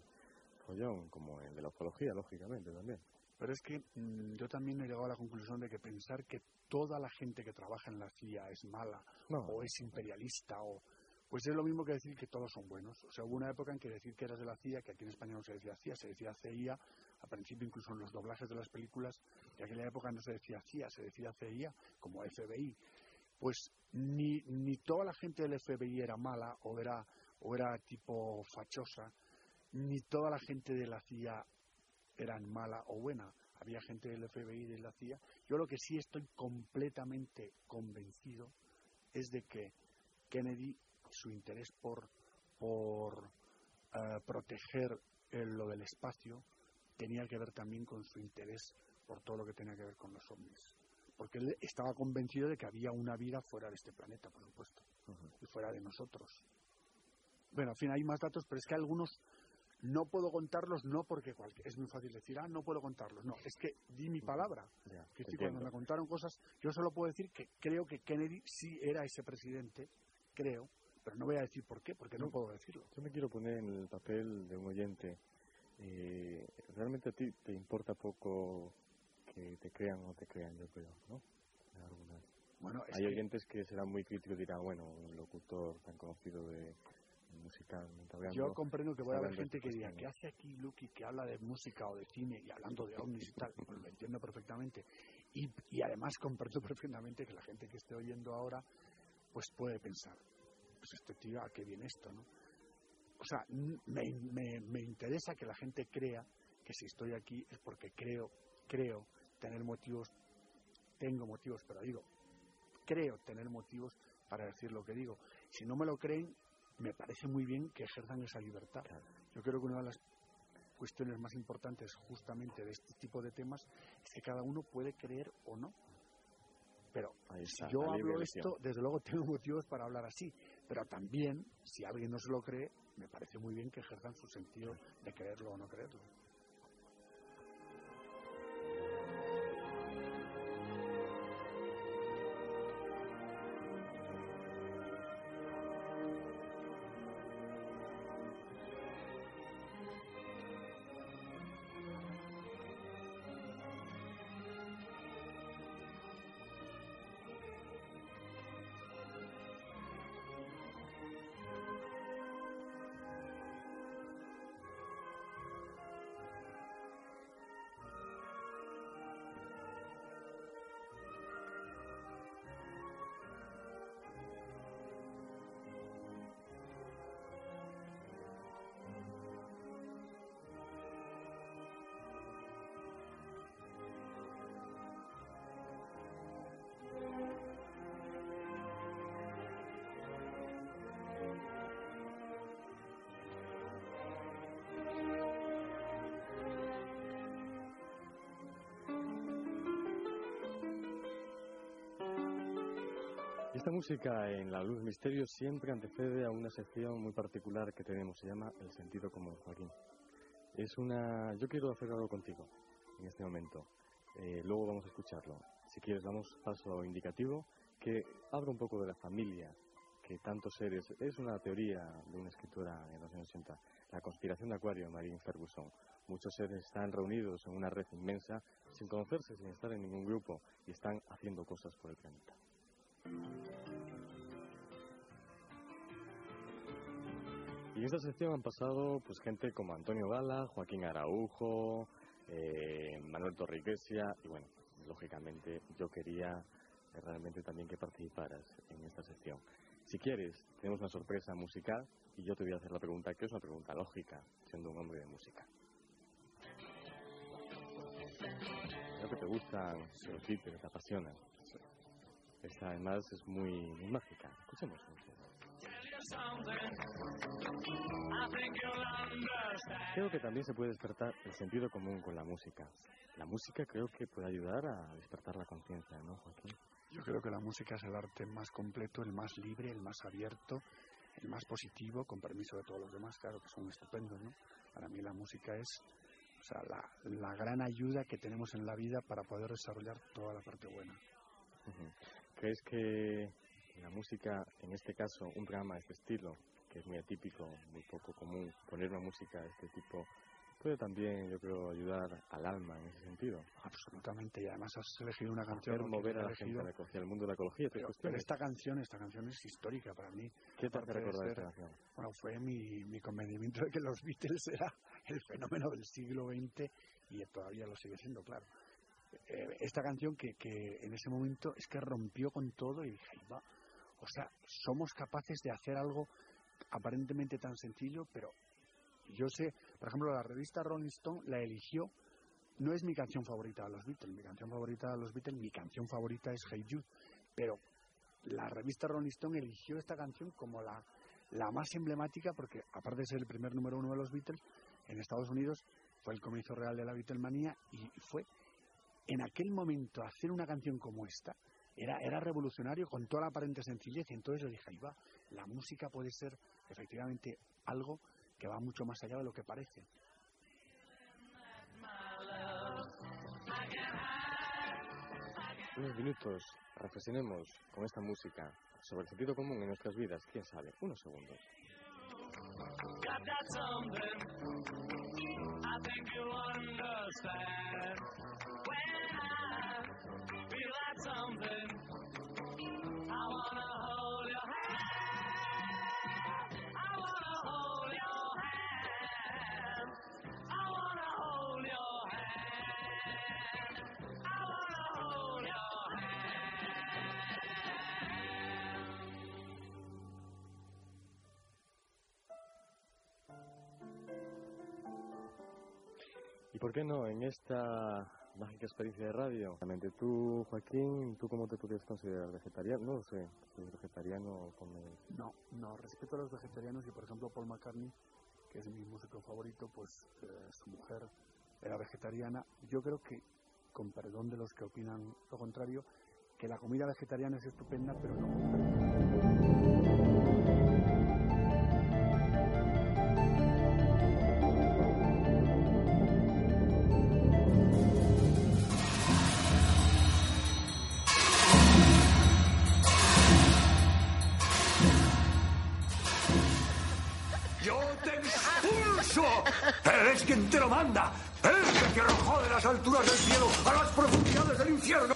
como el de la ufología, lógicamente también. Pero es que mm, yo también he llegado a la conclusión de que pensar que toda la gente que trabaja en la CIA es mala o es imperialista o pues es lo mismo que decir que todos son buenos. O sea, hubo una época en que decir que eras de la CIA, que aquí en España no se decía CIA, se decía CIA, a principio incluso en los doblajes de las películas, y aquella época no se decía CIA, se decía CIA, como FBI. Pues ni, ni toda la gente del FBI era mala o era, o era tipo fachosa, ni toda la gente de la CIA eran mala o buena. Había gente del FBI y de la CIA. Yo lo que sí estoy completamente convencido es de que Kennedy, su interés por, por eh, proteger lo del espacio, tenía que ver también con su interés por todo lo que tenía que ver con los ovnis. Porque él estaba convencido de que había una vida fuera de este planeta, por supuesto, y fuera de nosotros. Bueno, en fin, hay más datos, pero es que algunos no puedo contarlos, no porque es muy fácil decir, ah, no puedo contarlos. No, es que di mi palabra. que cuando me contaron cosas, yo solo puedo decir que creo que Kennedy sí era ese presidente, creo, pero no voy a decir por qué, porque no, puedo decirlo. Yo me quiero poner en el papel de un oyente. Eh, realmente a ti te importa poco que te crean o no te crean, yo creo, ¿no? Bueno, Hay que- oyentes que serán muy críticos y dirán, bueno, un locutor tan conocido de hablando. Yo comprendo que está puede haber gente que diga, ¿qué cuestiones". hace aquí Lucky que habla de música o de cine y hablando de ovnis y tal? Pues lo entiendo perfectamente. Y, y además comprendo perfectamente que la gente que esté oyendo ahora, pues puede pensar, pues este tío, ¿a qué viene esto, no? O sea, me, me, me interesa que la gente crea que si estoy aquí es porque creo, creo tener motivos, tengo motivos, pero digo, creo tener motivos para decir lo que digo. Si no me lo creen, me parece muy bien que ejerzan esa libertad. Yo creo que una de las cuestiones más importantes justamente de este tipo de temas es que cada uno puede creer o no. Pero si yo hablo esto, desde luego tengo motivos para hablar así. Pero también, si alguien no se lo cree, me parece muy bien que ejerzan su sentido de creerlo o no creerlo. Esta música en La Luz Misterio siempre antecede a una sección muy particular que tenemos, se llama El Sentido Común, Joaquín. Es una... Yo quiero hacer algo contigo en este momento. Eh, luego vamos a escucharlo. Si quieres, damos paso indicativo que habla un poco de la familia, que tantos seres... Es una teoría de una escritora en los años 80, la conspiración de Acuario, Marine Ferguson. Muchos seres están reunidos en una red inmensa, sin conocerse, sin estar en ningún grupo, y están haciendo cosas por el planeta. Y en esta sección han pasado pues gente como Antonio Gala, Joaquín Araujo, eh, Manuel Torriquesia y bueno, lógicamente yo quería eh, realmente también que participaras en esta sección. Si quieres, tenemos una sorpresa musical y yo te voy a hacer la pregunta, que es una pregunta lógica, siendo un hombre de música. Creo que te gustan los Beatles, te apasionan. Esta además es muy, muy mágica. Escuchemos. Creo que también se puede despertar el sentido común con la música. La música creo que puede ayudar a despertar la conciencia, ¿no, Joaquín? Yo creo que la música es el arte más completo, el más libre, el más abierto, el más positivo, con permiso de todos los demás, claro que son estupendos, ¿no? Para mí la música es o sea, la, la gran ayuda que tenemos en la vida para poder desarrollar toda la parte buena. ¿Crees que la música, en este caso, un programa de este estilo, que es muy atípico, muy poco común, poner una música de este tipo, puede también, yo creo, ayudar al alma en ese sentido? Absolutamente, y además has elegido una canción Hacer mover a la gente elegido- a la eco- hacia el mundo de la ecología. ¿te Pero, esta canción, esta canción es histórica para mí. ¿Qué te hace recordar esta canción? Bueno, fue mi, mi convencimiento de que los Beatles era el fenómeno del siglo XX y todavía lo sigue siendo, claro. Eh, esta canción que, que en ese momento es que rompió con todo y dije, va. O sea, somos capaces de hacer algo aparentemente tan sencillo, pero yo sé, por ejemplo, la revista Rolling Stone la eligió, no es mi canción favorita de los Beatles, mi canción favorita de los Beatles, mi canción favorita es Hey Jude, pero la revista Rolling Stone eligió esta canción como la, la más emblemática porque, aparte de ser el primer número uno de los Beatles, en Estados Unidos fue el comienzo real de la Beatlemanía y fue en aquel momento hacer una canción como esta era, era revolucionario con toda la aparente sencillez y entonces yo dije, ahí va, la música puede ser efectivamente algo que va mucho más allá de lo que parece. Unos minutos, reflexionemos con esta música sobre el sentido común en nuestras vidas. ¿Quién sabe? Unos segundos. Got that something I think you'll understand when I ¿Y por qué no en esta mágica experiencia de radio? Realmente tú, Joaquín, ¿tú cómo te podrías considerar vegetariano? No sé, eres vegetariano o comes... No, no, respeto a los vegetarianos y por ejemplo Paul McCartney, que es mi músico favorito, pues eh, su mujer era vegetariana. Yo creo que, con perdón de los que opinan lo contrario, que la comida vegetariana es estupenda, pero no. Quien te lo manda! ¡Él que arrojó de las alturas del cielo a las profundidades del infierno!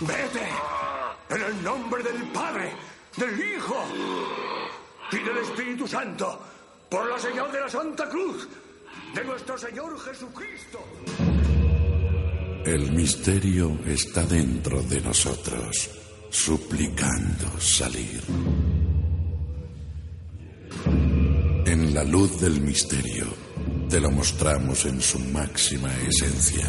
¡Vete! En el nombre del Padre, del Hijo y del Espíritu Santo, por la señal de la Santa Cruz, de nuestro Señor Jesucristo. El misterio está dentro de nosotros, suplicando salir. La luz del misterio, te lo mostramos en su máxima esencia.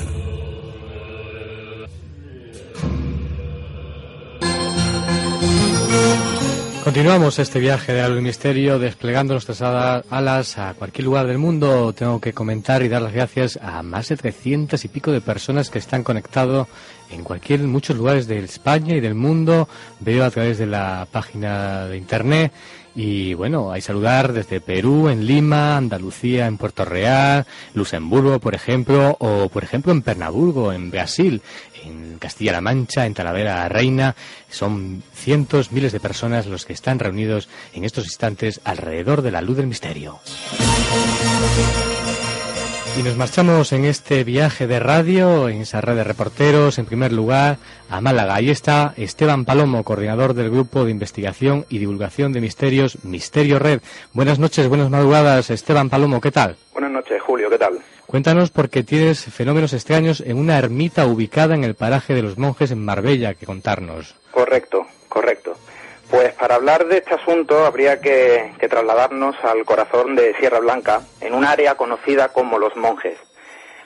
Continuamos este viaje de al misterio desplegando nuestras ala- alas a cualquier lugar del mundo. Tengo que comentar y dar las gracias a más de 300 y pico de personas que están conectados en cualquier muchos lugares de España y del mundo. Veo a través de la página de internet y bueno, hay saludar desde Perú, en Lima, Andalucía, en Puerto Real, Luxemburgo, por ejemplo, o por ejemplo en Pernambuco, en Brasil, en Castilla-La Mancha, en Talavera Reina. Son cientos, miles de personas los que están reunidos en estos instantes alrededor de la luz del misterio. Y nos marchamos en este viaje de radio, en esa red de reporteros, en primer lugar, a Málaga. Ahí está Esteban Palomo, coordinador del Grupo de Investigación y Divulgación de Misterios, Misterio Red. Buenas noches, buenas madrugadas, Esteban Palomo, ¿qué tal? Buenas noches, Julio, ¿qué tal? Cuéntanos porque tienes fenómenos extraños en una ermita ubicada en el paraje de los monjes en Marbella que contarnos. Correcto, correcto. Pues para hablar de este asunto habría que, trasladarnos al corazón de Sierra Blanca, en un área conocida como Los Monjes.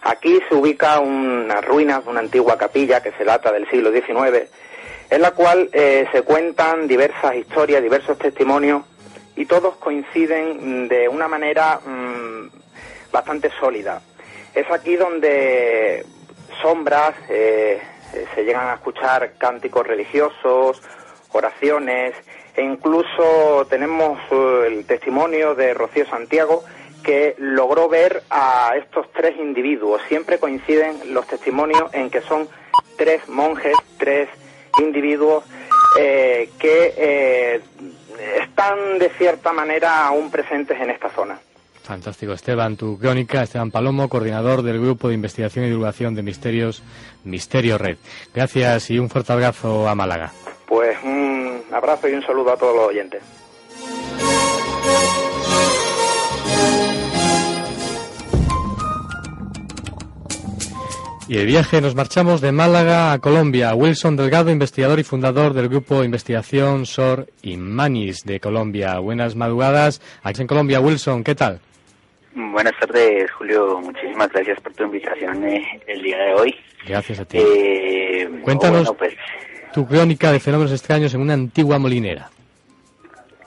Aquí se ubica unas ruinas de una antigua capilla que se data del siglo XIX, en la cual eh, se cuentan diversas historias, diversos testimonios, y todos coinciden de una manera mm, bastante sólida. Es aquí donde sombras, eh, se llegan a escuchar cánticos religiosos, oraciones, e incluso tenemos eh, el testimonio de Rocío Santiago que logró ver a estos tres individuos. Siempre coinciden los testimonios en que son tres monjes, tres individuos eh, que eh, están de cierta manera aún presentes en esta zona. Fantástico, Esteban, tu crónica, Esteban Palomo, coordinador del Grupo de Investigación y Divulgación de Misterios, Misterio Red. Gracias y un fuerte abrazo a Málaga. Pues un abrazo y un saludo a todos los oyentes. Y de viaje nos marchamos de Málaga a Colombia. Wilson Delgado, investigador y fundador del grupo de investigación SOR y Manis de Colombia. Buenas madrugadas. Aquí en Colombia, Wilson, ¿qué tal? Buenas tardes, Julio. Muchísimas gracias por tu invitación eh, el día de hoy. Gracias a ti. Eh, Cuéntanos Bueno, pues, tu crónica de fenómenos extraños en una antigua molinera.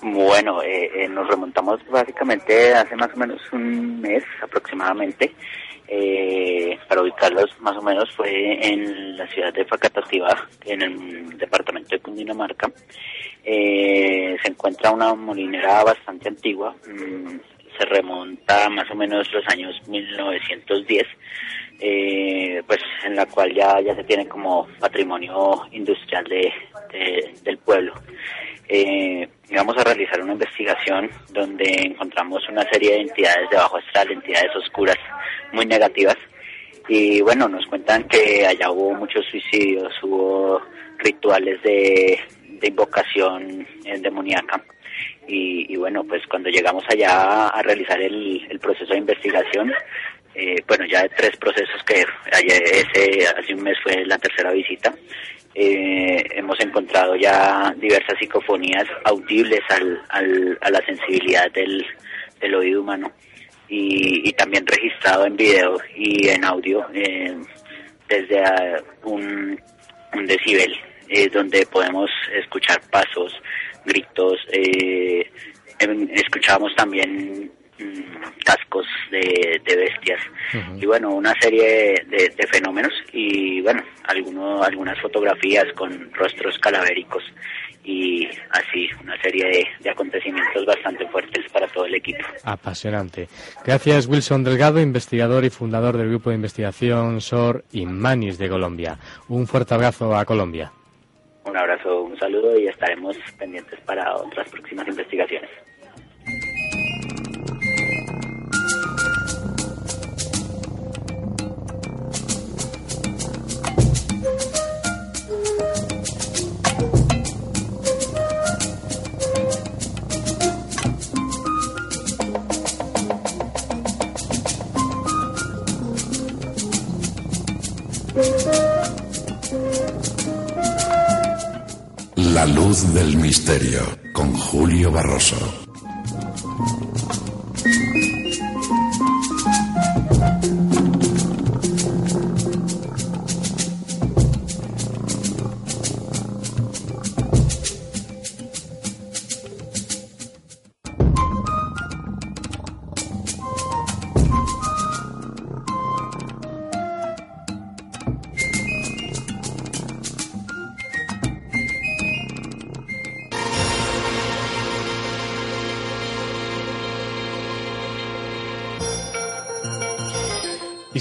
bueno eh, eh, nos remontamos básicamente hace más o menos un mes aproximadamente. Eh, para ubicarlos más o menos fue en la ciudad de Facatativá, en el departamento de Cundinamarca. Eh, se encuentra una molinera bastante antigua, mm, se remonta más o menos los años 1910, eh, pues en la cual ya, ya se tiene como patrimonio industrial de, de- del pueblo. Eh, íbamos a realizar una investigación donde encontramos una serie de entidades de bajo astral, entidades oscuras muy negativas. Y bueno, nos cuentan que allá hubo muchos suicidios, hubo rituales de, invocación eh, demoníaca. Y, y bueno, pues cuando llegamos allá a realizar el proceso de investigación, eh, bueno, ya de tres procesos que ayer, ese, hace un mes fue la tercera visita, eh, hemos encontrado ya diversas psicofonías audibles al, al- a la sensibilidad del, del oído humano. y, y también registrado en video y en audio eh, desde a un, un decibel, eh, donde podemos escuchar pasos, gritos, eh, escuchamos también cascos de, de bestias y bueno una serie de, de fenómenos y bueno alguno, algunas fotografías con rostros calavéricos y así una serie de, de acontecimientos bastante fuertes para todo el equipo Apasionante. Gracias Wilson Delgado, investigador y fundador del grupo de investigación SOR Inmanis de Colombia. Un fuerte abrazo a Colombia. un abrazo un saludo y estaremos pendientes para otras próximas investigaciones La luz del misterio con Julio Barroso.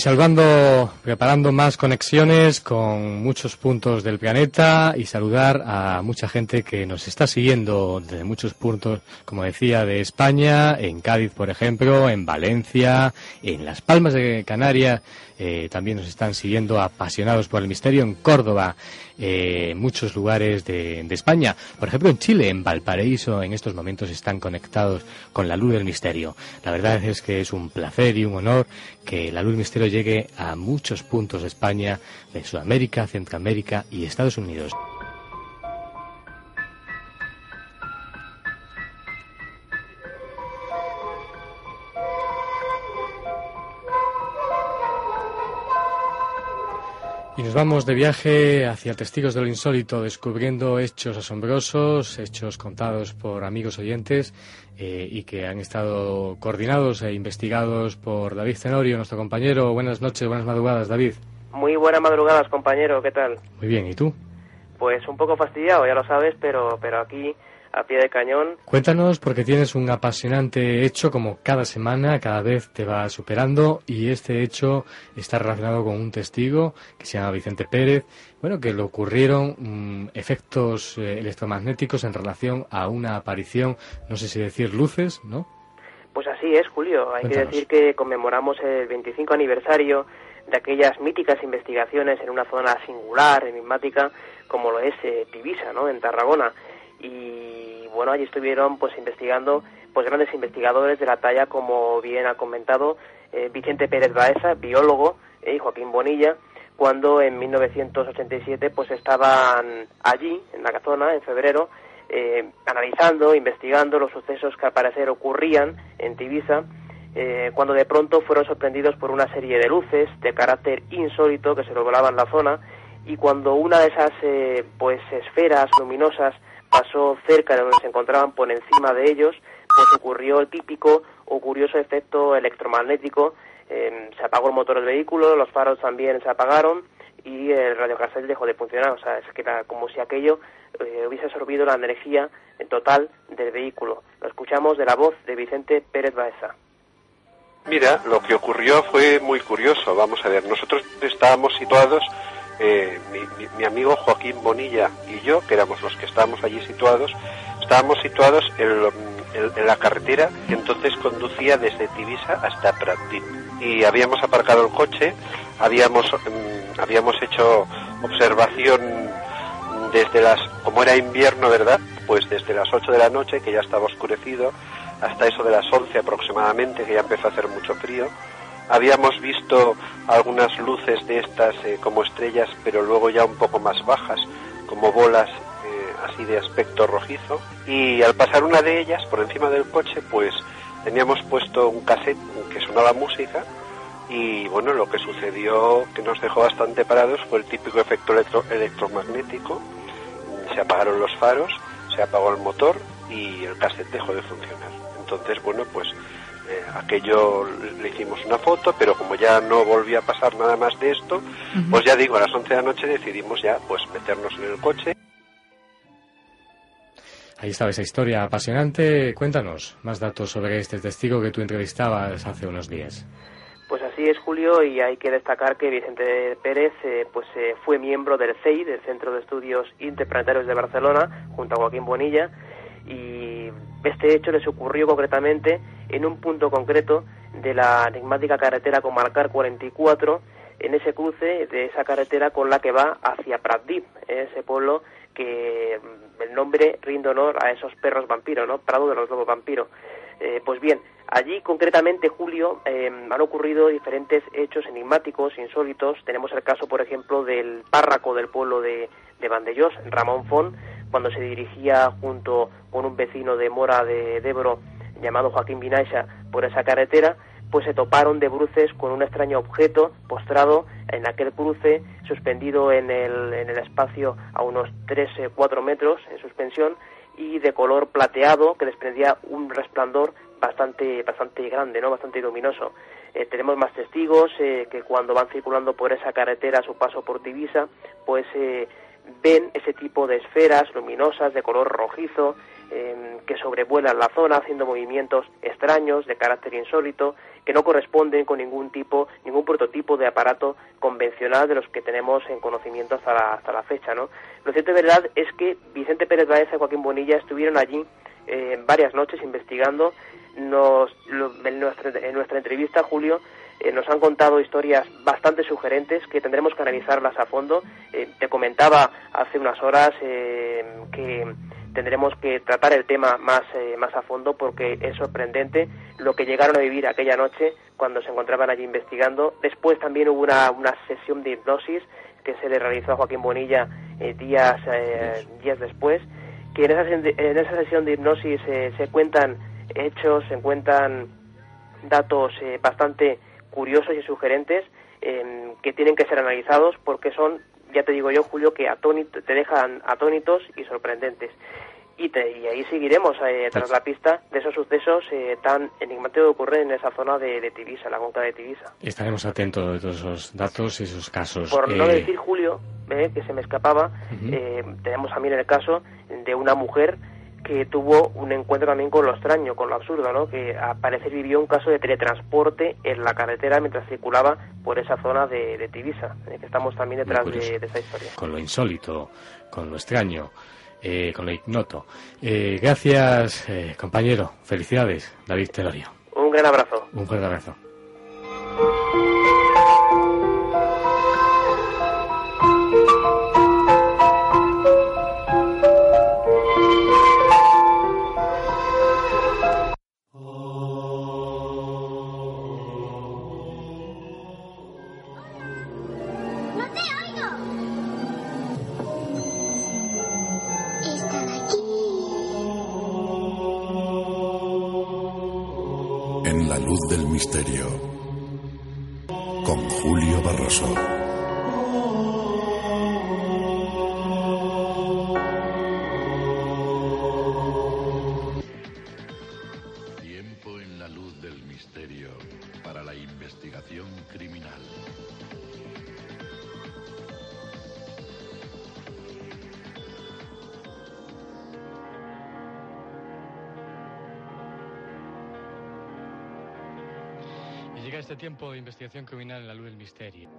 Salvando, preparando más conexiones con muchos puntos del planeta y saludar a mucha gente que nos está siguiendo desde muchos puntos, como decía, de España, en Cádiz, por ejemplo, en Valencia, en Las Palmas de Canarias, eh, también nos están siguiendo apasionados por el misterio en Córdoba, eh, en muchos lugares de España. Por ejemplo, en Chile, en Valparaíso, en estos momentos están conectados con la luz del misterio. La verdad es que es un placer y un honor que la luz del misterio llegue a muchos puntos de España, de Sudamérica, Centroamérica y Estados Unidos. Y nos vamos de viaje hacia Testigos de lo Insólito, descubriendo hechos asombrosos, hechos contados por amigos oyentes eh, y que han estado coordinados e investigados por David Tenorio, nuestro compañero. Buenas noches, buenas madrugadas, David. Muy buenas madrugadas, compañero, ¿qué tal? Muy bien, ¿y tú? Pues un poco fastidiado, ya lo sabes, pero, pero aquí, a pie de cañón, Cuéntanos, porque tienes un apasionante hecho como cada semana, cada vez te va superando y este hecho está relacionado con un testigo que se llama Vicente Pérez, bueno, que le ocurrieron mm, efectos eh, electromagnéticos en relación a una aparición, no sé si decir luces, ¿no? pues así es, Julio. Hay Cuéntanos. que decir que conmemoramos el 25 aniversario de aquellas míticas investigaciones en una zona singular, enigmática, como lo es eh, ¿no?, en Tarragona. Y bueno, allí estuvieron pues investigando pues grandes investigadores de la talla, como bien ha comentado eh, Vicente Pérez Baeza, biólogo, eh, y Joaquín Bonilla, cuando en 1987 pues estaban allí, en la zona, en febrero, eh, analizando, investigando los sucesos que al parecer ocurrían en Tivisa, eh, cuando de pronto fueron sorprendidos por una serie de luces de carácter insólito que se revelaban la zona y cuando una de esas eh, pues esferas luminosas pasó cerca de donde se encontraban por encima de ellos, pues ocurrió el típico o curioso efecto electromagnético, eh, se apagó el motor del vehículo, los faros también se apagaron y el radiocassette dejó de funcionar, o sea, es que era como si aquello eh, hubiese absorbido la energía en total del vehículo. Lo escuchamos de la voz de Vicente Pérez Baeza. Mira, lo que ocurrió fue muy curioso. Vamos a ver, nosotros estábamos situados, eh, mi, mi- mi amigo Joaquín Bonilla y yo, que éramos los que estábamos allí situados, estábamos situados en, en- en la carretera que entonces conducía desde Tivisa hasta Pratdip. Y habíamos aparcado el coche, habíamos, mm, habíamos hecho observación desde las, como era invierno, ¿verdad? Pues desde las 8 de la noche, que ya estaba oscurecido, hasta eso de las 11 aproximadamente, que ya empezó a hacer mucho frío. Habíamos visto algunas luces de estas eh, como estrellas, pero luego ya un poco más bajas, como bolas eh, así de aspecto rojizo. Y al pasar una de ellas por encima del coche, pues teníamos puesto un cassette que sonaba música y bueno, lo que sucedió que nos dejó bastante parados fue el típico efecto electro- electromagnético. Se apagaron los faros, se apagó el motor y el cassette dejó de funcionar. Entonces, bueno, pues eh, aquello le hicimos una foto, pero como ya no volvía a pasar nada más de esto, pues ya digo, a las 11 de la noche decidimos ya pues meternos en el coche Ahí estaba esa historia apasionante. Cuéntanos más datos sobre este testigo que tú entrevistabas hace unos días. Pues así es, Julio, y hay que destacar que Vicente Pérez eh, pues eh, fue miembro del CEI, del Centro de Estudios Interplanetarios de Barcelona, junto a Joaquín Bonilla, y este hecho les ocurrió concretamente en un punto concreto de la enigmática carretera Comarcar 44, en ese cruce de esa carretera con la que va hacia Pratdip, ese pueblo que mm, el nombre rinde honor a esos perros vampiros, ¿no? Prado de los lobos vampiros. Eh, pues bien, allí concretamente, Julio, eh, han ocurrido diferentes hechos enigmáticos, insólitos. Tenemos el caso, por ejemplo, del párraco del pueblo de, de Vandellós, Ramón Font, cuando se dirigía junto con un vecino de Mora de, de Ebro llamado Joaquín Vinaixa por esa carretera, pues se toparon de bruces con un extraño objeto postrado en aquel cruce, suspendido en el, en el espacio a unos 3-4 metros en suspensión y de color plateado que desprendía un resplandor bastante bastante grande, no bastante luminoso. Eh, tenemos más testigos eh, que cuando van circulando por esa carretera a su paso por Divisa, pues eh, ven ese tipo de esferas luminosas de color rojizo eh, que sobrevuelan la zona haciendo movimientos extraños de carácter insólito que no corresponden con ningún tipo, ningún prototipo de aparato convencional de los que tenemos en conocimiento hasta la, hasta la fecha, ¿no? Lo cierto de verdad es que Vicente Pérez Baeza y Joaquín Bonilla estuvieron allí eh, varias noches investigando. Nos, lo- en, nuestra, en nuestra entrevista, Julio, eh, nos han contado historias bastante sugerentes que tendremos que analizarlas a fondo. Eh, te comentaba hace unas horas eh, que tendremos que tratar el tema más, eh, más a fondo porque es sorprendente lo que llegaron a vivir aquella noche cuando se encontraban allí investigando. Después también hubo una, una sesión de hipnosis que se le realizó a Joaquín Bonilla eh, días, eh, días después, que en esa, en esa sesión de hipnosis eh, se cuentan hechos, se cuentan datos eh, bastante curiosos y sugerentes eh, que tienen que ser analizados porque son, ya te digo yo, Julio, que atónito, te dejan atónitos y sorprendentes. Y, te- y ahí seguiremos eh, tras la pista de esos sucesos eh, tan enigmáticos que ocurren en esa zona de, de Tibisa, la conca de Tibisa. Estaremos atentos de todos esos datos y esos casos. Por no Eh, decir, Julio, que se me escapaba, tenemos también el caso de una mujer que tuvo un encuentro también con lo extraño, con lo absurdo, ¿no? Que a parecer vivió un caso de teletransporte en la carretera mientras circulaba por esa zona de, de Tibisa, que estamos también detrás de, de esta historia. con lo insólito, con lo extraño, eh, con lo ignoto. Eh, gracias, eh, compañero. Felicidades, David Telorio. Un gran abrazo. Un fuerte abrazo. Misterio. Con Julio Barroso. Tiempo de investigación criminal en la luz del misterio.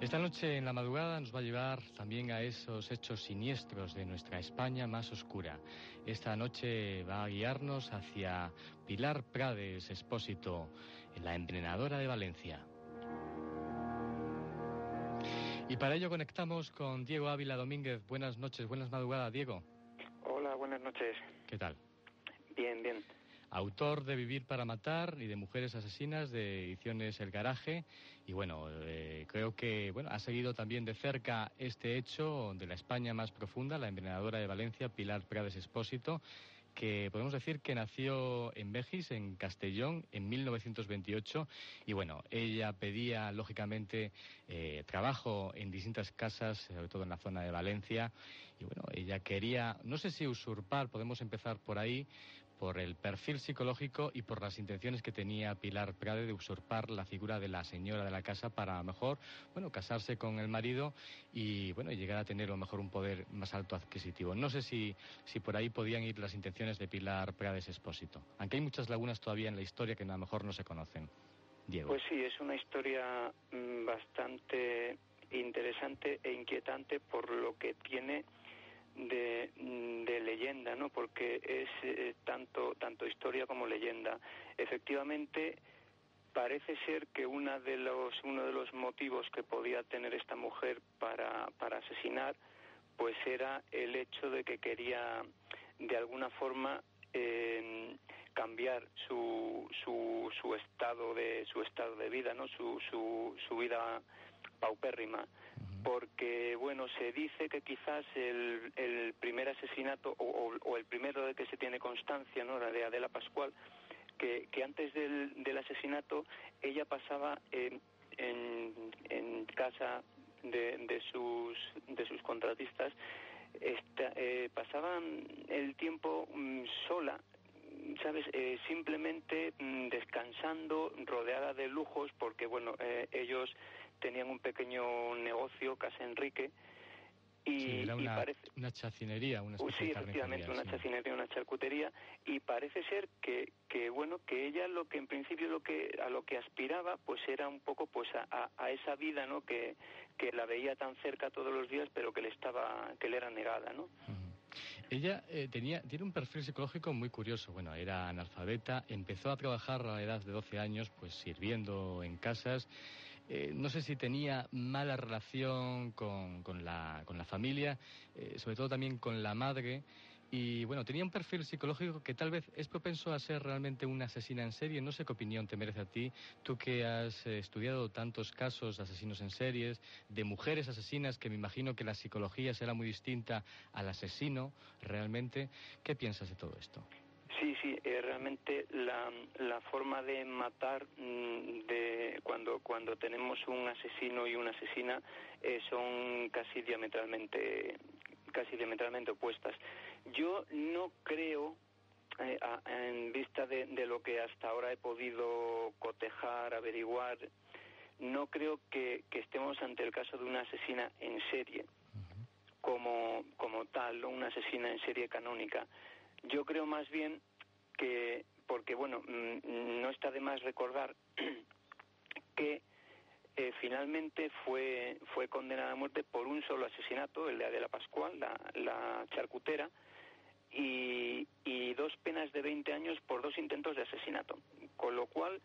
Esta noche en la madrugada nos va a llevar también a esos hechos siniestros de nuestra España más oscura. Esta noche va a guiarnos hacia Pilar Prades Expósito, en la envenenadora de Valencia. Y para ello conectamos con Diego Ávila Domínguez. Buenas noches, buenas madrugadas, Diego. Hola, buenas noches. ¿Qué tal? Bien, bien. Autor de Vivir para Matar y de Mujeres Asesinas de Ediciones El Garaje. Y bueno, eh, creo que bueno ha seguido también de cerca este hecho de la España más profunda, la envenenadora de Valencia, Pilar Prades Expósito, que podemos decir que nació en Bejis, en Castellón, en 1928. Y bueno, ella pedía, lógicamente, eh, trabajo en distintas casas, sobre todo en la zona de Valencia. Y bueno, ella quería, no sé si usurpar, podemos empezar por ahí, por el perfil psicológico y por las intenciones que tenía Pilar Prade de usurpar la figura de la señora de la casa para mejor, bueno, casarse con el marido y bueno, llegar a tener a lo mejor un poder más alto adquisitivo. No sé si, si por ahí podían ir las intenciones de Pilar Prades Expósito, aunque hay muchas lagunas todavía en la historia que a lo mejor no se conocen. Diego. Pues sí, es una historia mm, bastante interesante e inquietante por lo que tiene de, de, leyenda, ¿no? Porque es eh, tanto tanto historia como leyenda. Efectivamente, parece ser que una de los uno de los motivos que podía tener esta mujer para para asesinar, pues era el hecho de que quería de alguna forma eh, cambiar su, su, su estado de su estado de vida, ¿no? Su, su, su vida paupérrima porque bueno se dice que quizás el, el primer asesinato o, o, el primero de que se tiene constancia no la de Adela Pascual que, que antes del, del, asesinato ella pasaba en, en, casa de, de, sus de sus contratistas. Esta, eh, pasaban el tiempo mm, sola sabes eh, simplemente mm, descansando rodeada de lujos porque bueno eh, ellos tenían un pequeño negocio, Enrique, y, sí, era una, y parece... una chacinería, una especie sí, de efectivamente, una sí. chacinería, una charcutería, y parece ser que, que, bueno, que ella lo que en principio lo que, a lo que aspiraba, pues era un poco pues a, esa vida, ¿no? Que, que la veía tan cerca todos los días, pero que le estaba, que le era negada, ¿no? Uh ella eh, tenía, tiene un perfil psicológico muy curioso. Bueno, era analfabeta, empezó a trabajar a la edad de 12 años, pues sirviendo en casas. Eh, no sé si tenía mala relación con, con, la, con la familia, eh, sobre todo también con la madre. Y bueno, tenía un perfil psicológico que tal vez es propenso a ser realmente una asesina en serie. No sé qué opinión te merece a ti, tú que has eh, estudiado tantos casos de asesinos en series, de mujeres asesinas, que me imagino que la psicología será muy distinta al asesino realmente. ¿Qué piensas de todo esto? Sí, sí, eh, realmente la, la, forma de matar mmm, de cuando cuando tenemos un asesino y una asesina eh, son casi diametralmente casi diametralmente opuestas. Yo no creo eh, a, en vista de, de, lo que hasta ahora he podido cotejar, averiguar, no creo que, que estemos ante el caso de una asesina en serie como, como tal, una asesina en serie canónica. Yo creo más bien que, porque bueno, mmm, no está de más recordar que eh, finalmente fue, fue condenada a muerte por un solo asesinato, el de Adela Pascual, la, la charcutera, y, y, dos penas de 20 años por dos intentos de asesinato. Con lo cual,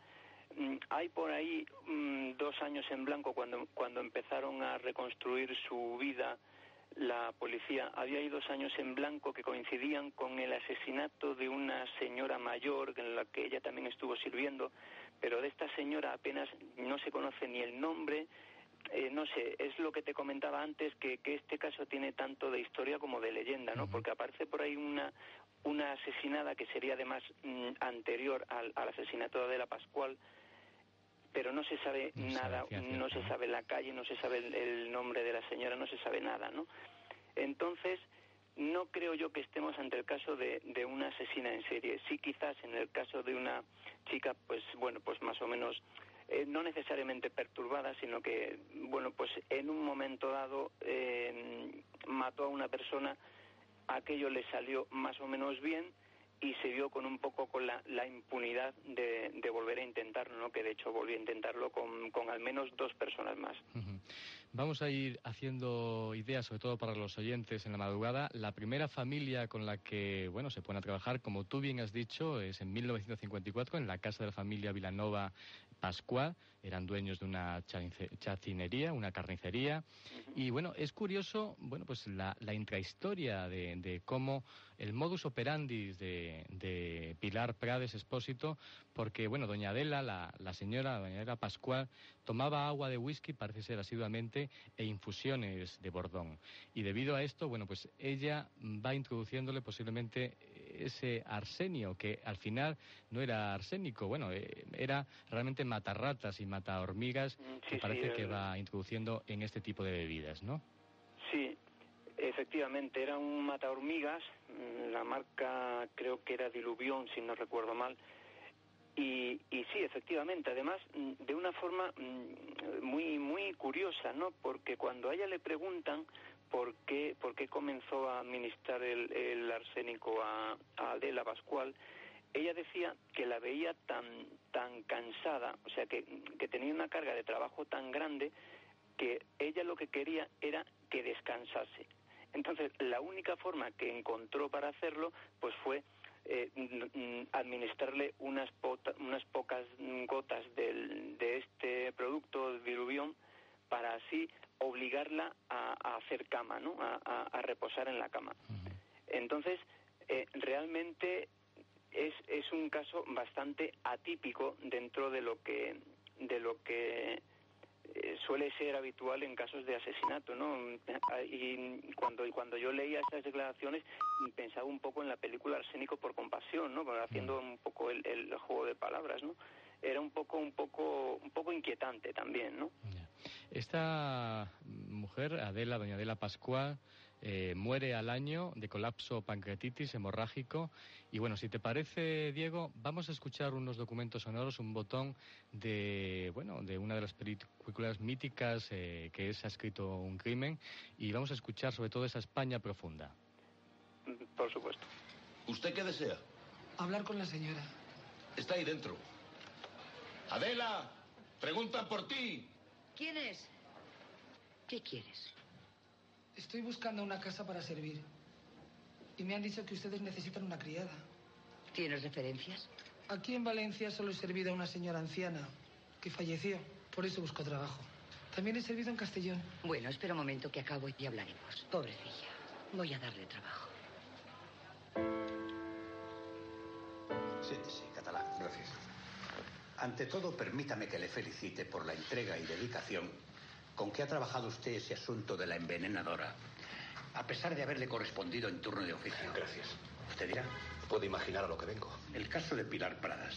mmm, hay por ahí mmm, dos años en blanco cuando, cuando empezaron a reconstruir su vida la policía había ahí dos años en blanco que coincidían con el asesinato de una señora mayor en la que ella también estuvo sirviendo, pero de esta señora apenas no se conoce ni el nombre, eh, no sé, es lo que te comentaba antes, que, que, este caso tiene tanto de historia como de leyenda, ¿no? Uh -huh. Porque aparece por ahí una, una asesinada que sería además mm, anterior al, al, asesinato de la Pascual, pero no se sabe no nada, sabe no se sabe la calle, no se sabe el, el, nombre de la señora, no se sabe nada, ¿no? Entonces, no creo yo que estemos ante el caso de, de, una asesina en serie. Sí, quizás en el caso de una chica, pues bueno, pues más o menos, eh, no necesariamente perturbada, sino que, bueno, pues en un momento dado eh, mató a una persona, aquello le salió más o menos bien y se vio con un poco con la, impunidad de, volver a intentarlo, ¿no? que de hecho volvió a intentarlo con, al menos dos personas más. Vamos a ir haciendo ideas, sobre todo para los oyentes en la madrugada. La primera familia con la que bueno se pone a trabajar, como tú bien has dicho, es en 1954 en la casa de la familia Vilanova Pascua, eran dueños de una chacinería, una carnicería. Y bueno, es curioso, bueno, pues la, intrahistoria de, cómo el modus operandi de, Pilar Prades Espósito, porque bueno, doña Adela, la, la señora, doña Adela Pascual, tomaba agua de whisky, parece ser asiduamente, e infusiones de bordón. Y debido a esto, bueno, pues ella va introduciéndole posiblemente ese arsenio, que al final no era arsénico, bueno, eh, era realmente matarratas y mata hormigas mm, que parece que va introduciendo en este tipo de bebidas, ¿no? Sí, efectivamente, era un mata hormigas, mm, la marca creo que era Diluvión, si no recuerdo mal, y, y, sí, efectivamente, además mm, de una forma muy muy curiosa, ¿no? Porque cuando a ella le preguntan por qué, por qué comenzó a administrar el, el arsénico a, Adela Pascual, ella decía que la veía tan, tan cansada, o sea, que, que tenía una carga de trabajo tan grande que ella lo que quería era que descansase. Entonces, la única forma que encontró para hacerlo, pues fue eh, administrarle unas, unas pocas gotas del, de este producto, Virubión, para así obligarla a, hacer cama, ¿no? A, reposar en la cama. Entonces, eh, realmente es, es un caso bastante atípico dentro de lo que de lo que eh, suele ser habitual en casos de asesinato, ¿no? Y cuando cuando yo leía estas declaraciones pensaba un poco en la película Arsénico por compasión, ¿no? Haciendo un poco el, el juego de palabras, ¿no? Era un poco un poco un poco inquietante también, ¿no? Esta mujer, Adela, doña Adela Pascual, eh, muere al año de colapso pancreatitis hemorrágico. Y bueno, si te parece, Diego, vamos a escuchar unos documentos sonoros, un botón de, bueno, de una de las películas míticas eh, que es Ha escrito un crimen, y vamos a escuchar sobre todo esa España profunda. Por supuesto. ¿Usted qué desea? Hablar con la señora. Está ahí dentro. Adela, preguntan por ti. ¿Quién es? ¿Qué quieres? Estoy buscando una casa para servir. Y me han dicho que ustedes necesitan una criada. ¿Tienes referencias? Aquí en Valencia solo he servido a una señora anciana que falleció. Por eso busco trabajo. También he servido en Castellón. Bueno, espera un momento que acabo y hablaremos. Pobrecilla. Voy a darle trabajo. Siéntese, catalán. Gracias. Ante todo, permítame que le felicite por la entrega y dedicación con que ha trabajado usted ese asunto de la envenenadora, a pesar de haberle correspondido en turno de oficio. Gracias. ¿Usted dirá? Puede imaginar a lo que vengo. El caso de Pilar Pradas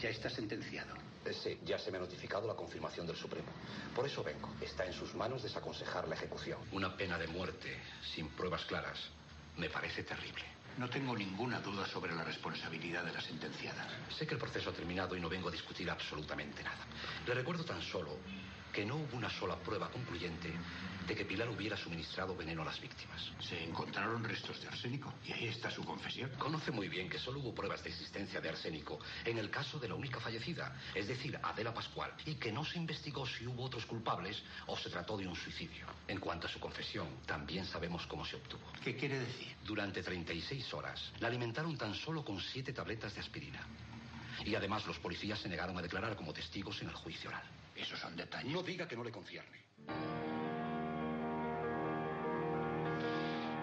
ya está sentenciado. Eh, sí, ya se me ha notificado la confirmación del Supremo. Por eso vengo. Está en sus manos desaconsejar la ejecución. Una pena de muerte, sin pruebas claras, me parece terrible. No tengo ninguna duda sobre la responsabilidad de la sentenciada. Sé que el proceso ha terminado y no vengo a discutir absolutamente nada. Le recuerdo tan solo que no hubo una sola prueba concluyente de que Pilar hubiera suministrado veneno a las víctimas. Se encontraron restos de arsénico y ahí está su confesión. Conoce muy bien que solo hubo pruebas de existencia de arsénico en el caso de la única fallecida, es decir, Adela Pascual, y que no se investigó si hubo otros culpables o se trató de un suicidio. En cuanto a su confesión, también sabemos cómo se obtuvo. ¿Qué quiere decir? Durante 36 horas la alimentaron tan solo con siete tabletas de aspirina. Y además los policías se negaron a declarar como testigos en el juicio oral. Esos son detalles. No diga que no le concierne.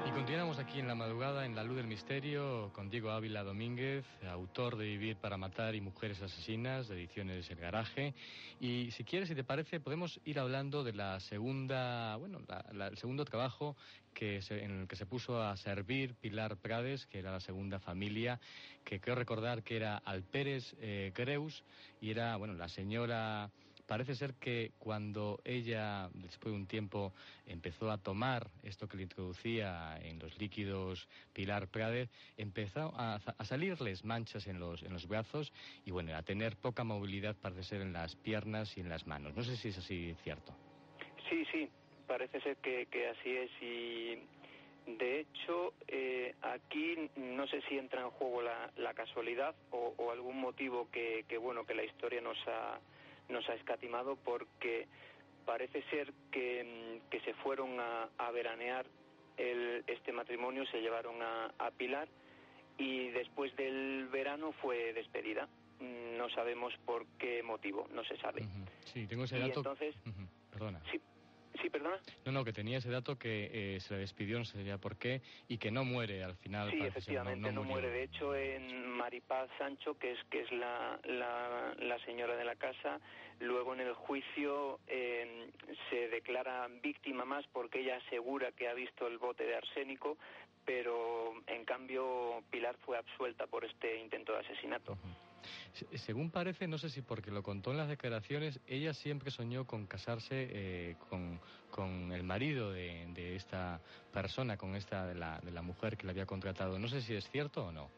Y continuamos aquí en la madrugada, en la luz del misterio, con Diego Ávila Domínguez, autor de Vivir para Matar y Mujeres Asesinas, de ediciones El Garaje. Y si quieres, si te parece, podemos ir hablando de la segunda, bueno, el segundo trabajo que en el que se puso a servir Pilar Prades, que era la segunda familia, que creo recordar que era Alpérez eh, Greus, y era, bueno, la señora Parece ser que cuando ella, después de un tiempo, empezó a tomar esto que le introducía en los líquidos Pilar Prades, empezó a, salirles manchas en los, en los brazos y, bueno, a tener poca movilidad, parece ser, en las piernas y en las manos. No sé si es así cierto. Sí, sí, parece ser que, así es y de hecho, eh, aquí no sé si entra en juego la, casualidad o, algún motivo que, que, bueno, que la historia nos ha, nos ha escatimado porque parece ser que, mm, se fueron a, veranear el, este matrimonio, se llevaron a, Pilar y después del verano fue despedida. Mm, no sabemos por qué motivo, no se sabe. Sí, tengo ese Y dato. entonces- Ujú, Perdona. Sí, sí, perdona. No, no, que tenía ese dato que eh, se le despidió, no sé ya por qué, y que no muere al final. Sí, efectivamente, no, murió. muere. De hecho, en Maripaz Sancho, que es que es la, la, la señora de la casa, luego en el juicio eh, se declara víctima más porque ella asegura que ha visto el bote de arsénico, pero en cambio Pilar fue absuelta por este intento de asesinato. Se- Según parece, no sé si porque lo contó en las declaraciones, ella siempre soñó con casarse eh, con, con el marido de, de esta persona, con esta de la, de la mujer que la había contratado. No sé si es cierto o no.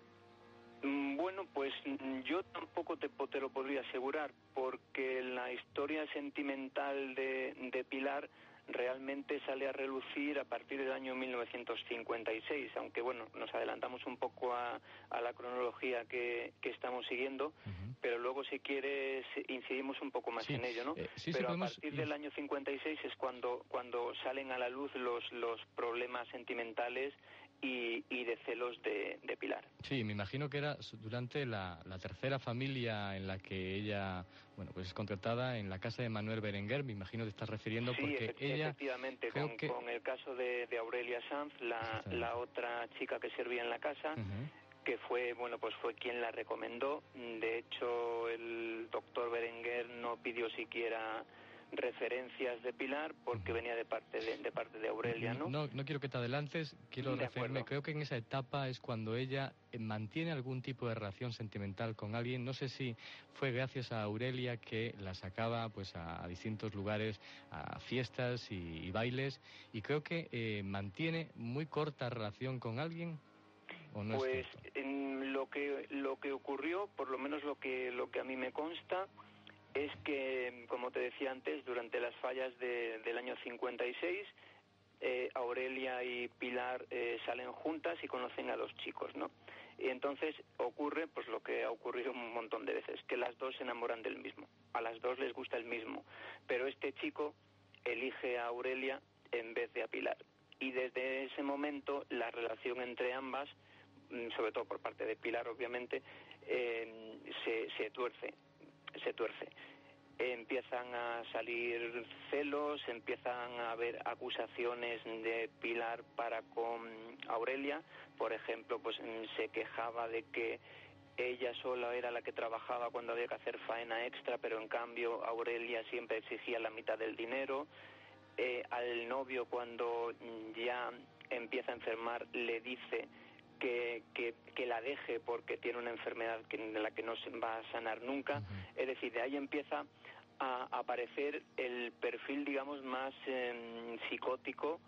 Mm, Bueno, pues mm, yo tampoco te, te lo podría asegurar, porque la historia sentimental de, de Pilar realmente sale a relucir a partir del año 1956, aunque bueno, nos adelantamos un poco a, a la cronología que, que estamos siguiendo, pero luego si quieres incidimos un poco más Sí, en ello, ¿no? eh, sí, sí, pero a podemos partir ir- del año 56 es cuando, cuando salen a la luz los, los problemas sentimentales y, y de celos de, de Pilar. Sí, me imagino que era durante la, la tercera familia en la que ella, bueno, pues es contratada en la casa de Manuel Berenguer. Me imagino te estás refiriendo Sí, porque efe- ella efectivamente, con, que- con el caso de, de Aurelia Sanz, la, la otra chica que servía en la casa, que fue, bueno, pues fue quien la recomendó. De hecho, el doctor Berenguer no pidió siquiera referencias de Pilar porque venía de parte de, de parte de Aurelia, ¿no? No, no quiero que te adelantes, quiero De referirme. acuerdo. Creo que en esa etapa es cuando ella eh, mantiene algún tipo de relación sentimental con alguien. No sé si fue gracias a Aurelia que la sacaba pues a, a distintos lugares, a fiestas y, y bailes. Y creo que eh, mantiene muy corta relación con alguien. ¿O no es pues en lo que lo que ocurrió, por lo menos lo que lo que a mí me consta, es que, como te decía antes, durante las fallas de- del año 56, eh, Aurelia y Pilar eh, salen juntas y conocen a los chicos, ¿no? Y entonces ocurre, pues lo que ha ocurrido un montón de veces, que las dos se enamoran del mismo, a las dos les gusta el mismo, pero este chico elige a Aurelia en vez de a Pilar. Y desde ese momento la relación entre ambas, mm, sobre todo por parte de Pilar obviamente, eh, se, se tuerce, se tuerce empiezan a salir celos, empiezan a haber acusaciones de Pilar para con Aurelia, por ejemplo, pues mm, se quejaba de que ella sola era la que trabajaba cuando había que hacer faena extra, pero en cambio Aurelia siempre exigía la mitad del dinero. Eh, al novio cuando mm, ya empieza a enfermar le dice que, que, que la deje porque tiene una enfermedad que, de la que no se va a sanar nunca. Es decir, de ahí empieza a aparecer el perfil, digamos, más em, psicótico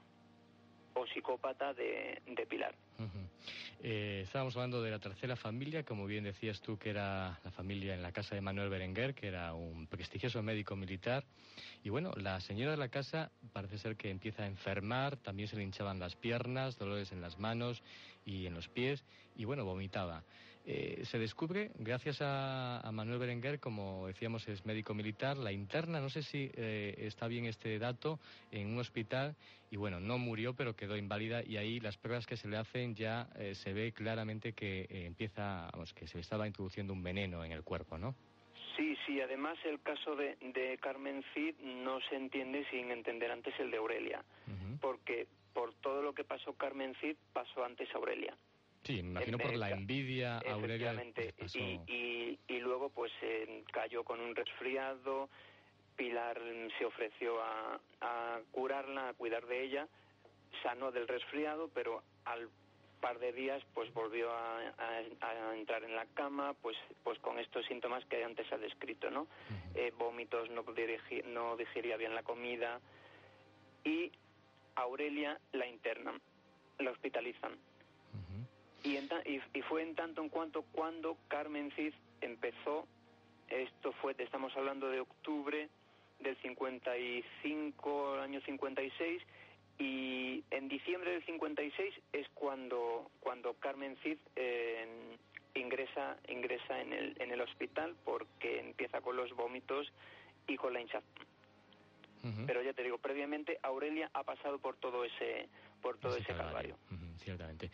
o psicópata de, de Pilar. Ujú. Eh, estábamos hablando de la tercera familia, como bien decías tú, que era la familia en la casa de Manuel Berenguer, que era un prestigioso médico militar. Y bueno, la señora de la casa parece ser que empieza a enfermar, también se le hinchaban las piernas, dolores en las manos y en los pies, y bueno, vomitaba. Eh, se descubre, gracias a, a Manuel Berenguer, como decíamos, es médico militar, la interna, no sé si eh, está bien este dato, en un hospital, y bueno, no murió, pero quedó inválida, y ahí las pruebas que se le hacen ya eh, se ve claramente que eh, empieza, vamos, que se le estaba introduciendo un veneno en el cuerpo, ¿no? Sí, sí, además el caso de, de Carmen Cid no se entiende sin entender antes el de Aurelia, porque por todo lo que pasó Carmen Cid pasó antes Aurelia. Sí, imagino por la envidia, Aurelia. Y, y, y luego pues eh, cayó con un resfriado, Pilar se ofreció a, a curarla, a cuidar de ella, sanó del resfriado, pero al par de días pues volvió a, a- a entrar en la cama pues pues con estos síntomas que antes ha descrito no Eh, vómitos no dirigi- no digería bien la comida y Aurelia la internan la hospitalizan y, en ta- y, y fue en tanto en cuanto cuando Carmen Cid empezó esto fue estamos hablando de octubre del 55 año 56 y en diciembre del 56 es cuando cuando Carmen Cid eh, ingresa ingresa en el en el hospital porque empieza con los vómitos y con la hinchazón. Pero ya te digo previamente Aurelia ha pasado por todo ese por todo ese calvario, ciertamente.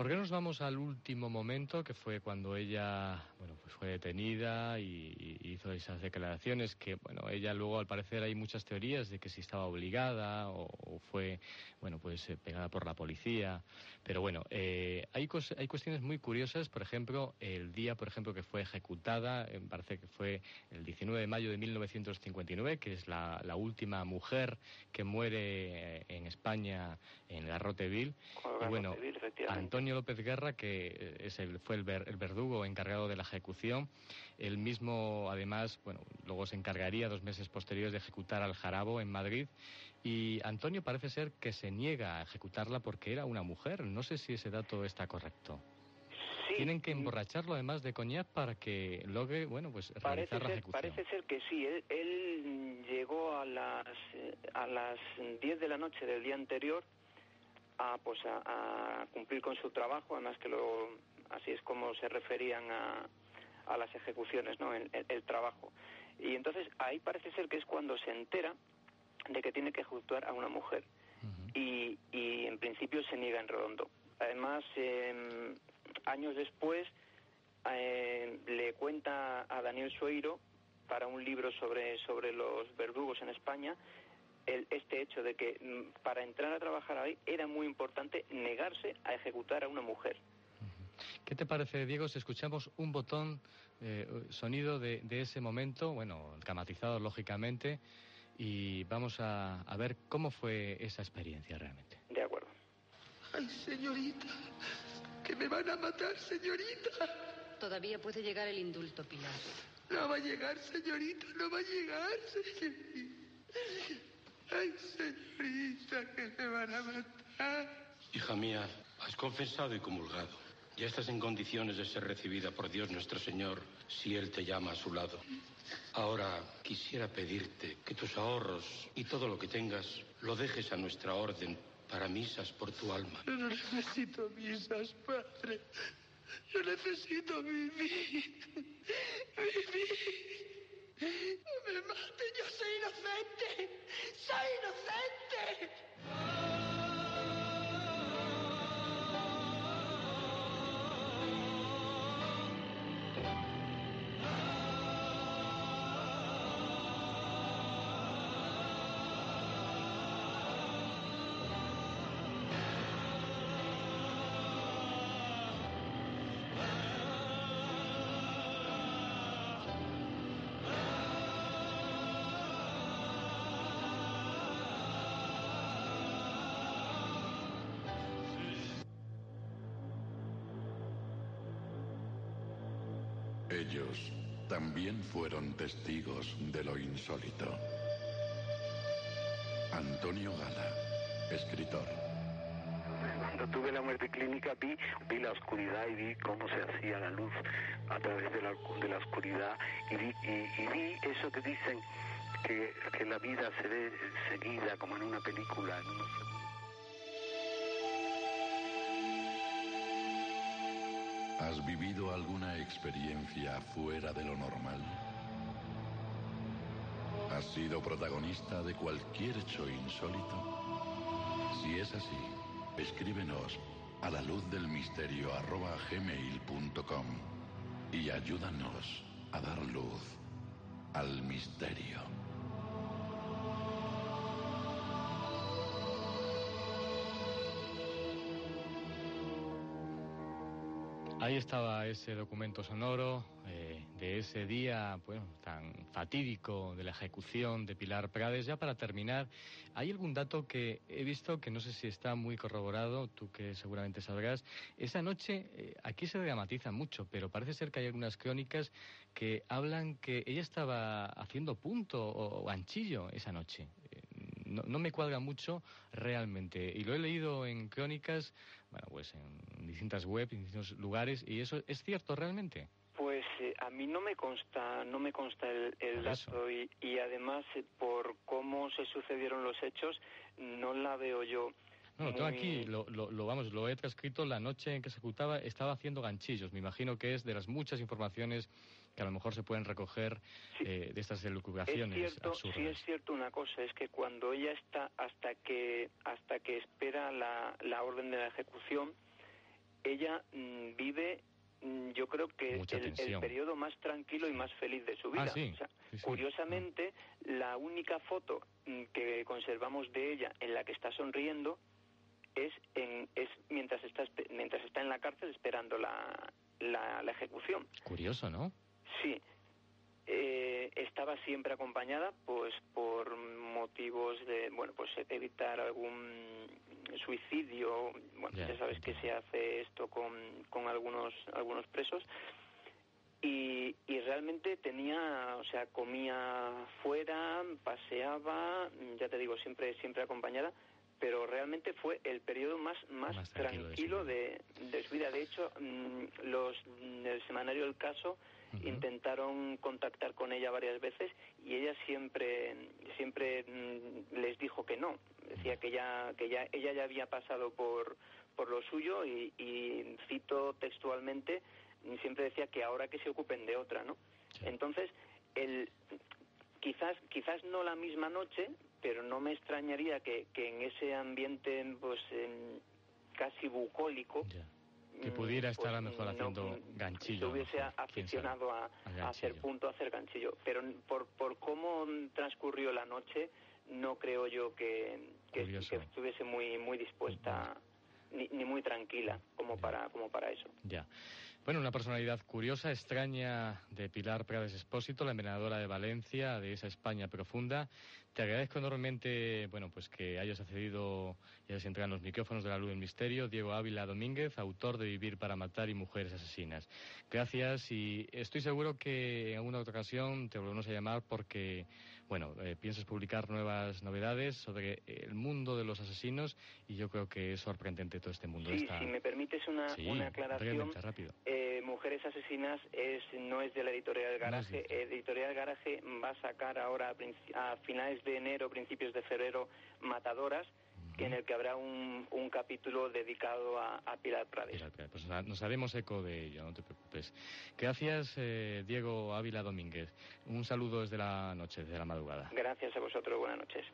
¿Por qué nos vamos al último momento, que fue cuando ella, bueno, pues fue detenida y, hizo esas declaraciones que, bueno, ella luego al parecer hay muchas teorías de que si estaba obligada o, fue, bueno, pues eh, pegada por la policía. Pero bueno, eh, hay, hay cuestiones muy curiosas, por ejemplo, el día, por ejemplo, que fue ejecutada, me parece que fue el 19 de mayo de 1959, que es la, la última mujer que muere eh, en España en Garroteville. Y bueno, Antonio López Guerra, que eh, es el, fue el, el, verdugo encargado de la ejecución, él mismo, además, bueno, luego se encargaría dos meses posteriores de ejecutar al Jarabo en Madrid. Y Antonio parece ser que se niega a ejecutarla porque era una mujer. No sé si ese dato está correcto. Tienen que emborracharlo además de coñac para que logre, bueno, pues realizar la ejecución. Parece ser que sí. Él, llegó a las a las 10 de la noche del día anterior a pues a, cumplir con su trabajo, además que lo así es como se referían a, a las ejecuciones, ¿no? El, el, trabajo. Y entonces ahí parece ser que es cuando se entera de que tiene que ejecutar a una mujer. y, y en principio se niega en redondo. Además, eh, años después eh, le cuenta a Daniel Sueiro para un libro sobre, sobre los verdugos en España el, este hecho de que mm, para entrar a trabajar ahí era muy importante negarse a ejecutar a una mujer. ¿Qué te parece, Diego, si escuchamos un botón, eh, sonido de, de, ese momento, bueno, dramatizado lógicamente, y vamos a, a ver cómo fue esa experiencia realmente? De acuerdo. Ay, señorita, que me van a matar, señorita. Todavía puede llegar el indulto, Pilar. No va a llegar, señorita, no va a llegar, señorita. Ay, señorita, que me van a matar. Hija mía, has confesado y comulgado. Ya estás en condiciones de ser recibida por Dios nuestro Señor si Él te llama a su lado. Ahora quisiera pedirte que tus ahorros y todo lo que tengas lo dejes a nuestra orden para misas por tu alma. Yo no necesito misas, padre. Yo necesito vivir. Vivir. No me mate, yo soy inocente. Soy inocente. Ellos también fueron testigos de lo insólito. Antonio Gala, escritor. Cuando tuve la muerte clínica vi, vi la oscuridad y vi cómo se hacía la luz a través de la, de la oscuridad y vi, eso que dicen que, que, la vida se ve seguida como en una película, en unos ¿Has vivido alguna experiencia fuera de lo normal? ¿Has sido protagonista de cualquier hecho insólito? Si es así, escríbenos a la luz del misterio arroba gmail.com y ayúdanos a dar luz al misterio. Estaba ese documento sonoro eh, de ese día bueno, tan fatídico de la ejecución de Pilar Prades. Ya para terminar, ¿hay algún dato que he visto que no sé si está muy corroborado, tú que seguramente sabrás? Esa noche, eh, aquí se dramatiza mucho, pero parece ser que hay algunas crónicas que hablan que ella estaba haciendo punto o, anchillo esa noche. No, no, me cuadra mucho realmente. Y lo he leído en crónicas, bueno, pues en distintas webs, en distintos lugares, y eso es cierto realmente. Pues eh, a mí no me consta, no me consta el, el dato y, y, además eh, por cómo se sucedieron los hechos no la veo yo. No, tengo aquí, lo, lo, vamos, lo he transcrito la noche en que se ejecutaba, estaba haciendo ganchillos. Me imagino que es de las muchas informaciones que a lo mejor se pueden recoger eh, de estas elucubraciones es cierto, absurdas. Sí es cierto una cosa, es que cuando ella está hasta que hasta que espera la, la orden de la ejecución, ella mm, vive mm, yo creo que el, el periodo más tranquilo y más feliz de su vida. Ah, sí. O sea, Sí, sí. Curiosamente, la única foto mm, que conservamos de ella en la que está sonriendo es en, es mientras está mientras está en la cárcel esperando la, la, la ejecución. Curioso, ¿no? Sí. Eh, estaba siempre acompañada pues por motivos de bueno pues evitar algún suicidio. Bueno Ya, ya sabes que se hace esto con, con algunos algunos presos. Y, y realmente tenía o sea comía fuera paseaba ya te digo siempre siempre acompañada pero realmente fue el periodo más más, Más tranquilo tranquilo, de su de, de su vida. De hecho mm, los el semanario El Caso intentaron contactar con ella varias veces y ella siempre siempre mm, les dijo que no. Decía que ya que ya ella ya había pasado por por lo suyo y, y cito textualmente siempre decía que ahora que se ocupen de otra no entonces el quizás quizás no la misma noche pero no me extrañaría que, que en ese ambiente pues em, casi bucólico Que pudiera mm, estar a lo pues, mejor no, haciendo se ganchillo. sabe. aficionado a, a hacer punto, a hacer ganchillo. Pero por, por cómo transcurrió la noche, no creo yo que, que, que estuviese muy muy dispuesta ni, ni muy tranquila como para como para eso. Ya. Bueno, una personalidad curiosa, extraña de Pilar Prades Espósito, la envenenadora de Valencia, de esa España profunda. Te agradezco enormemente, bueno, pues que hayas accedido y hayas entrado en los micrófonos de la luz del misterio. Diego Ávila Domínguez, autor de Vivir para matar y Mujeres asesinas. Gracias y estoy seguro que en alguna otra ocasión te volvemos a llamar porque, bueno, eh, piensas publicar nuevas novedades sobre el mundo de los asesinos y yo creo que es sorprendente todo este mundo. Sí, esta- si me permites una, Sí, una aclaración. rápido. Eh, Mujeres Asesinas es no es de la editorial Garaje. editorial Garaje va a sacar ahora a, a finales de enero, principios de febrero, Matadoras, en el que habrá un, un capítulo dedicado a, a Pilar Prades. Pilar Prades. Pues nos- nos haremos eco de ello, no te preocupes. Gracias, eh, Diego Ávila Domínguez. Un saludo desde la noche, desde la madrugada. Gracias a vosotros, buenas noches.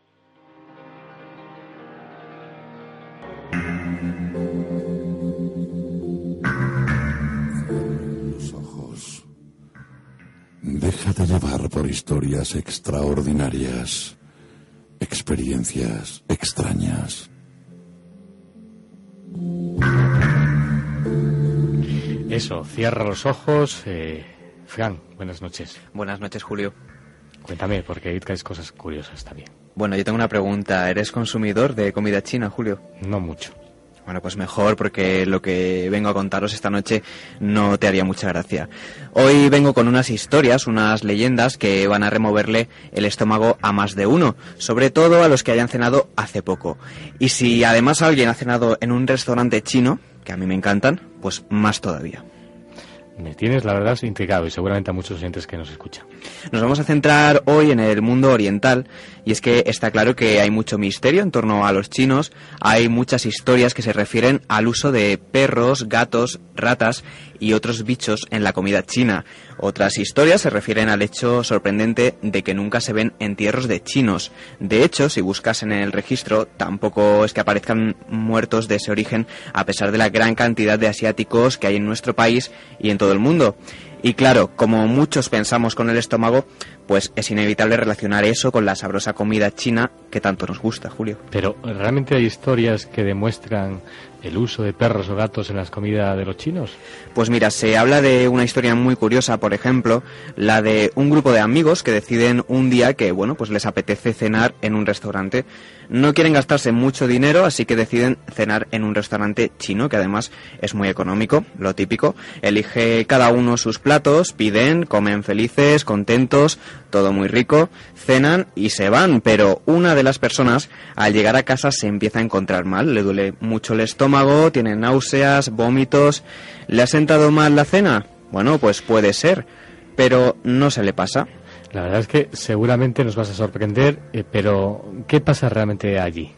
Los ojos. Déjate llevar por historias extraordinarias, experiencias extrañas. Eso, cierra los ojos. Eh, Fran, buenas noches. Buenas noches, Julio. Cuéntame, porque ahí traes cosas curiosas también. Bueno, yo tengo una pregunta. ¿Eres consumidor de comida china, Julio? No mucho. Bueno, pues mejor porque lo que vengo a contaros esta noche no te haría mucha gracia. Hoy vengo con unas historias, unas leyendas que van a removerle el estómago a más de uno, sobre todo a los que hayan cenado hace poco. Y si además alguien ha cenado en un restaurante chino, que a mí me encantan, pues más todavía. Me tienes, la verdad, intrigado y seguramente a muchos oyentes que nos escuchan. Nos vamos a centrar hoy en el mundo oriental y es que está claro que hay mucho misterio en torno a los chinos, hay muchas historias que se refieren al uso de perros, gatos, ratas y otros bichos en la comida china. Otras historias se refieren al hecho sorprendente de que nunca se ven entierros de chinos. De hecho, si buscas en el registro, tampoco es que aparezcan muertos de ese origen a pesar de la gran cantidad de asiáticos que hay en nuestro país y en todo el mundo. Y claro, como muchos pensamos con el estómago, pues es inevitable relacionar eso con la sabrosa comida china que tanto nos gusta, Julio. Pero, ¿realmente hay historias que demuestran el uso de perros o gatos en las comidas de los chinos? Pues mira, se habla de una historia muy curiosa, por ejemplo, la de un grupo de amigos que deciden un día que, bueno, pues les apetece cenar en un restaurante. No quieren gastarse mucho dinero, así que deciden cenar en un restaurante chino, que además es muy económico, lo típico. Elige cada uno sus platos, piden, comen felices, contentos, todo muy rico, cenan y se van, pero una de las personas al llegar a casa se empieza a encontrar mal, le duele mucho el estómago, tiene náuseas, vómitos, ¿le ha sentado mal la cena? Bueno, pues puede ser, pero no se le pasa. La verdad es que seguramente nos vas a sorprender, eh, pero ¿qué pasa realmente allí?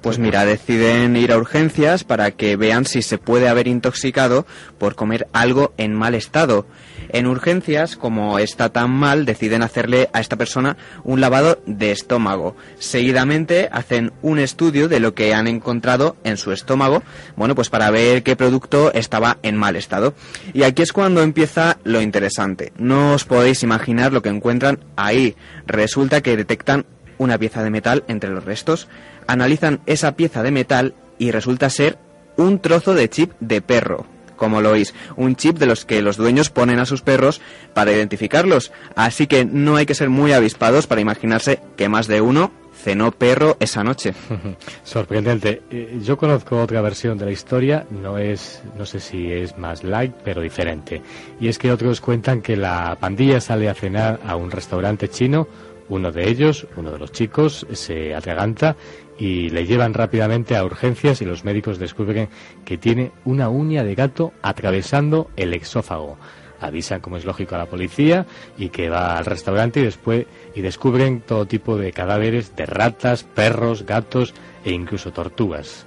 Pues mira, deciden ir a urgencias para que vean si se puede haber intoxicado por comer algo en mal estado. En urgencias, como está tan mal, deciden hacerle a esta persona un lavado de estómago. Seguidamente hacen un estudio de lo que han encontrado en su estómago, bueno, pues para ver qué producto estaba en mal estado. Y aquí es cuando empieza lo interesante. No os podéis imaginar lo que encuentran ahí. Resulta que detectan una pieza de metal entre los restos, analizan esa pieza de metal y resulta ser un trozo de chip de perro como lo oís, un chip de los que los dueños ponen a sus perros para identificarlos. Así que no hay que ser muy avispados para imaginarse que más de uno cenó perro esa noche. Sorprendente. Eh, Yo conozco otra versión de la historia, no es, no sé si es más light, pero diferente. Y es que otros cuentan que la pandilla sale a cenar a un restaurante chino, uno de ellos, uno de los chicos, se atraganta y le llevan rápidamente a urgencias y los médicos descubren que tiene una uña de gato atravesando el exófago. Avisan, como es lógico, a la policía y que va al restaurante y después y descubren todo tipo de cadáveres de ratas, perros, gatos e incluso tortugas.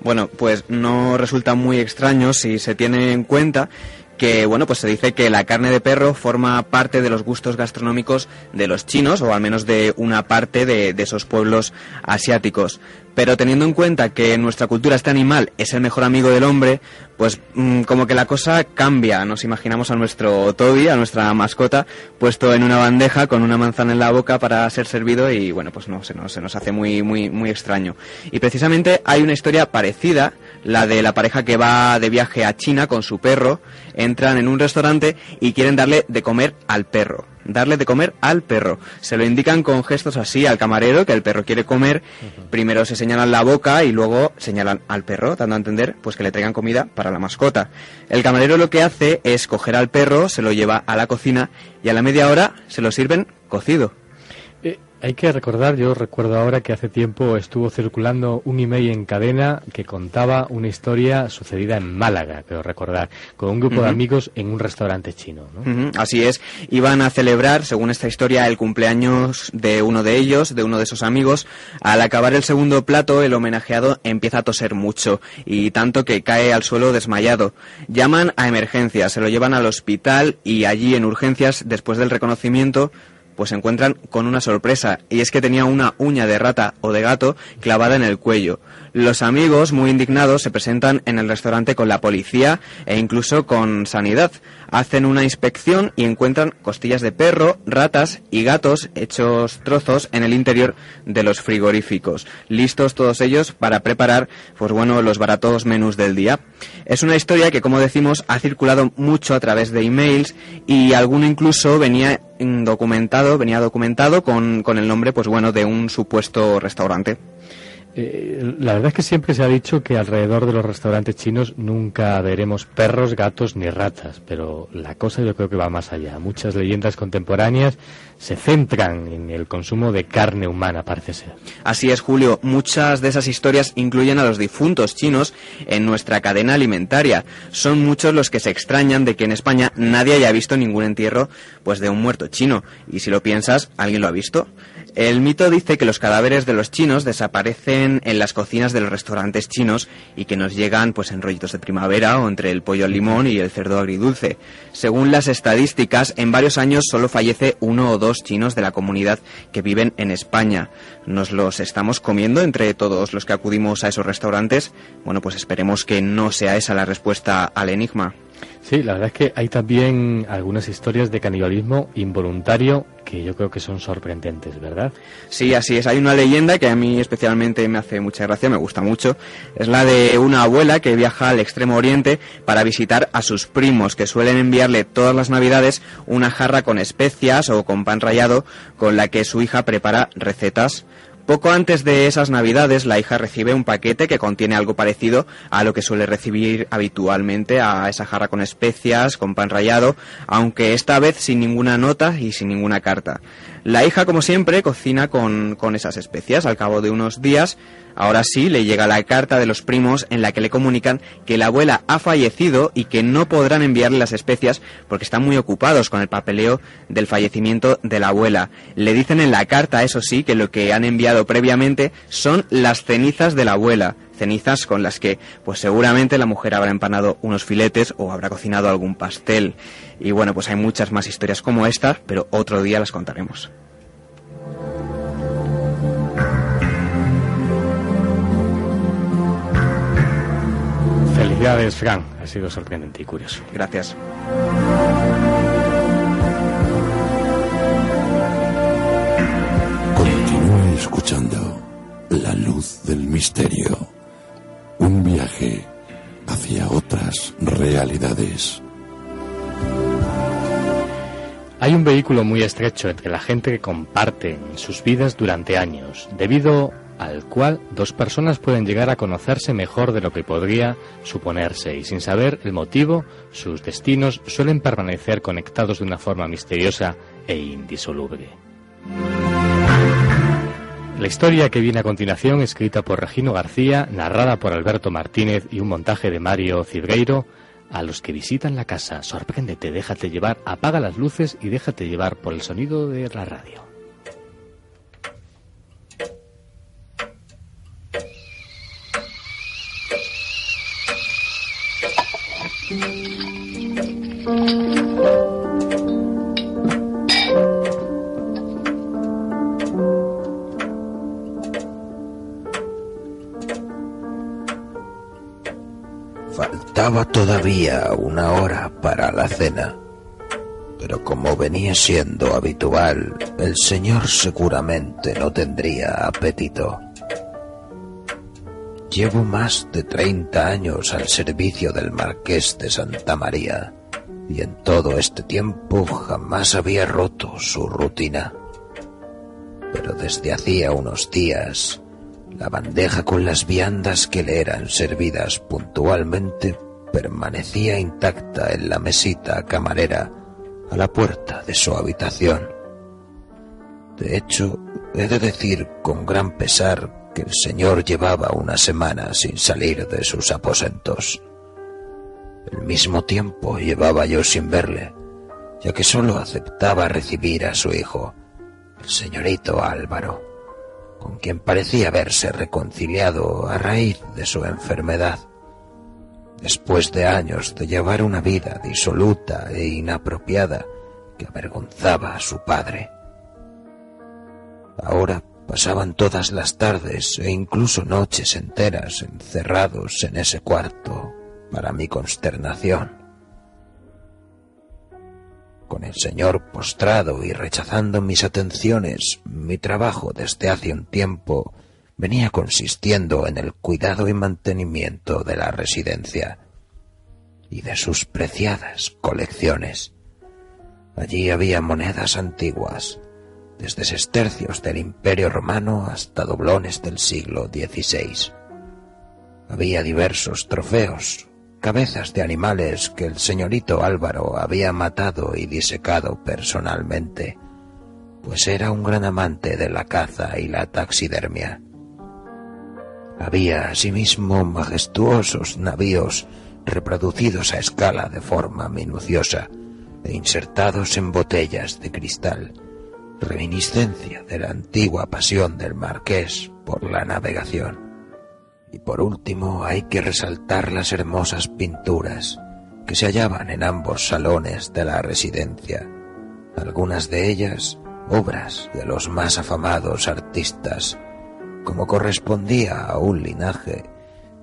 Bueno, pues no resulta muy extraño si se tiene en cuenta que bueno pues se dice que la carne de perro forma parte de los gustos gastronómicos de los chinos o al menos de una parte de, esos pueblos asiáticos pero teniendo en cuenta que en nuestra cultura este animal es el mejor amigo del hombre, pues mm, como que la cosa cambia. Nos imaginamos a nuestro Toby, a nuestra mascota, puesto en una bandeja con una manzana en la boca para ser servido y bueno, pues no, se nos, se nos hace muy, muy, muy extraño. Y precisamente hay una historia parecida, la de la pareja que va de viaje a China con su perro, entran en un restaurante y quieren darle de comer al perro darle de comer al perro. Se lo indican con gestos así al camarero que el perro quiere comer. Primero se señalan la boca y luego señalan al perro, dando a entender pues que le traigan comida para la mascota. El camarero lo que hace es coger al perro, se lo lleva a la cocina y a la media hora se lo sirven cocido. Hay que recordar, yo recuerdo ahora que hace tiempo estuvo circulando un email en cadena que contaba una historia sucedida en Málaga, creo recordar, con un grupo de amigos en un restaurante chino. ¿no? Así es, iban a celebrar, según esta historia, el cumpleaños de uno de ellos, de uno de esos amigos. Al acabar el segundo plato, el homenajeado empieza a toser mucho, y tanto que cae al suelo desmayado. Llaman a emergencias, se lo llevan al hospital y allí en urgencias, después del reconocimiento, pues se encuentran con una sorpresa, y es que tenía una uña de rata o de gato clavada en el cuello. Los amigos, muy indignados, se presentan en el restaurante con la policía e incluso con sanidad. Hacen una inspección y encuentran costillas de perro, ratas y gatos hechos trozos en el interior de los frigoríficos, listos todos ellos para preparar, pues bueno, los baratos menús del día. Es una historia que, como decimos, ha circulado mucho a través de emails y alguno incluso venía documentado, venía documentado con, con el nombre, pues bueno, de un supuesto restaurante. Eh, la verdad es que siempre se ha dicho que alrededor de los restaurantes chinos nunca veremos perros, gatos ni ratas, pero la cosa yo creo que va más allá. Muchas leyendas contemporáneas se centran en el consumo de carne humana, parece ser. Así es, Julio. Muchas de esas historias incluyen a los difuntos chinos en nuestra cadena alimentaria. Son muchos los que se extrañan de que en España nadie haya visto ningún entierro pues de un muerto chino. Y si lo piensas, ¿alguien lo ha visto? El mito dice que los cadáveres de los chinos desaparecen en las cocinas de los restaurantes chinos y que nos llegan pues en rollitos de primavera o entre el pollo al limón y el cerdo agridulce. Según las estadísticas, en varios años solo fallece uno o dos chinos de la comunidad que viven en España. ¿Nos los estamos comiendo entre todos los que acudimos a esos restaurantes? Bueno, pues esperemos que no sea esa la respuesta al enigma. Sí, la verdad es que hay también algunas historias de canibalismo involuntario que yo creo que son sorprendentes, ¿verdad? Sí, así es. Hay una leyenda que a mí especialmente me hace mucha gracia, me gusta mucho. Es la de una abuela que viaja al extremo oriente para visitar a sus primos, que suelen enviarle todas las navidades una jarra con especias o con pan rallado con la que su hija prepara recetas. Poco antes de esas navidades, la hija recibe un paquete que contiene algo parecido a lo que suele recibir habitualmente a esa jarra con especias, con pan rallado, aunque esta vez sin ninguna nota y sin ninguna carta. La hija, como siempre, cocina con, con esas especias. Al cabo de unos días, ahora sí, le llega la carta de los primos en la que le comunican que la abuela ha fallecido y que no podrán enviarle las especias porque están muy ocupados con el papeleo del fallecimiento de la abuela. Le dicen en la carta, eso sí, que lo que han enviado previamente son las cenizas de la abuela cenizas con las que pues seguramente la mujer habrá empanado unos filetes o habrá cocinado algún pastel. Y bueno, pues hay muchas más historias como esta, pero otro día las contaremos. Felicidades, Fran. Ha sido sorprendente y curioso. Gracias. Continúe escuchando La Luz del Misterio. Un viaje hacia otras realidades. Hay un vehículo muy estrecho entre la gente que comparte sus vidas durante años, debido al cual dos personas pueden llegar a conocerse mejor de lo que podría suponerse y sin saber el motivo, sus destinos suelen permanecer conectados de una forma misteriosa e indisoluble. La historia que viene a continuación, escrita por Regino García, narrada por Alberto Martínez y un montaje de Mario Cibreiro, a los que visitan la casa, sorpréndete, déjate llevar, apaga las luces y déjate llevar por el sonido de la radio. Faltaba todavía una hora para la cena, pero como venía siendo habitual, el señor seguramente no tendría apetito. Llevo más de 30 años al servicio del marqués de Santa María y en todo este tiempo jamás había roto su rutina. Pero desde hacía unos días la bandeja con las viandas que le eran servidas puntualmente permanecía intacta en la mesita camarera a la puerta de su habitación. De hecho, he de decir con gran pesar que el señor llevaba una semana sin salir de sus aposentos. El mismo tiempo llevaba yo sin verle, ya que sólo aceptaba recibir a su hijo, el señorito Álvaro con quien parecía haberse reconciliado a raíz de su enfermedad. Después de años de llevar una vida disoluta e inapropiada que avergonzaba a su padre. Ahora pasaban todas las tardes e incluso noches enteras encerrados en ese cuarto para mi consternación con el señor postrado y rechazando mis atenciones, mi trabajo desde hace un tiempo venía consistiendo en el cuidado y mantenimiento de la residencia y de sus preciadas colecciones. Allí había monedas antiguas, desde sestercios del Imperio Romano hasta doblones del siglo XVI. Había diversos trofeos, cabezas de animales que el señorito Álvaro había matado y disecado personalmente, pues era un gran amante de la caza y la taxidermia. Había asimismo majestuosos navíos reproducidos a escala de forma minuciosa e insertados en botellas de cristal, reminiscencia de la antigua pasión del marqués por la navegación. Y por último hay que resaltar las hermosas pinturas que se hallaban en ambos salones de la residencia, algunas de ellas obras de los más afamados artistas, como correspondía a un linaje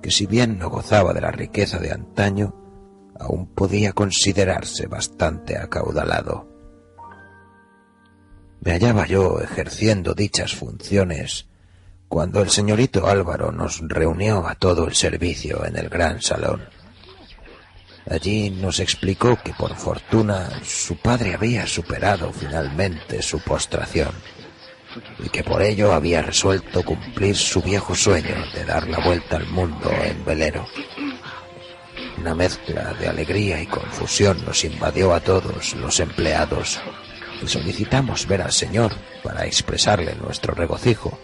que si bien no gozaba de la riqueza de antaño, aún podía considerarse bastante acaudalado. Me hallaba yo ejerciendo dichas funciones cuando el señorito Álvaro nos reunió a todo el servicio en el gran salón. Allí nos explicó que por fortuna su padre había superado finalmente su postración y que por ello había resuelto cumplir su viejo sueño de dar la vuelta al mundo en velero. Una mezcla de alegría y confusión nos invadió a todos los empleados y solicitamos ver al Señor para expresarle nuestro regocijo,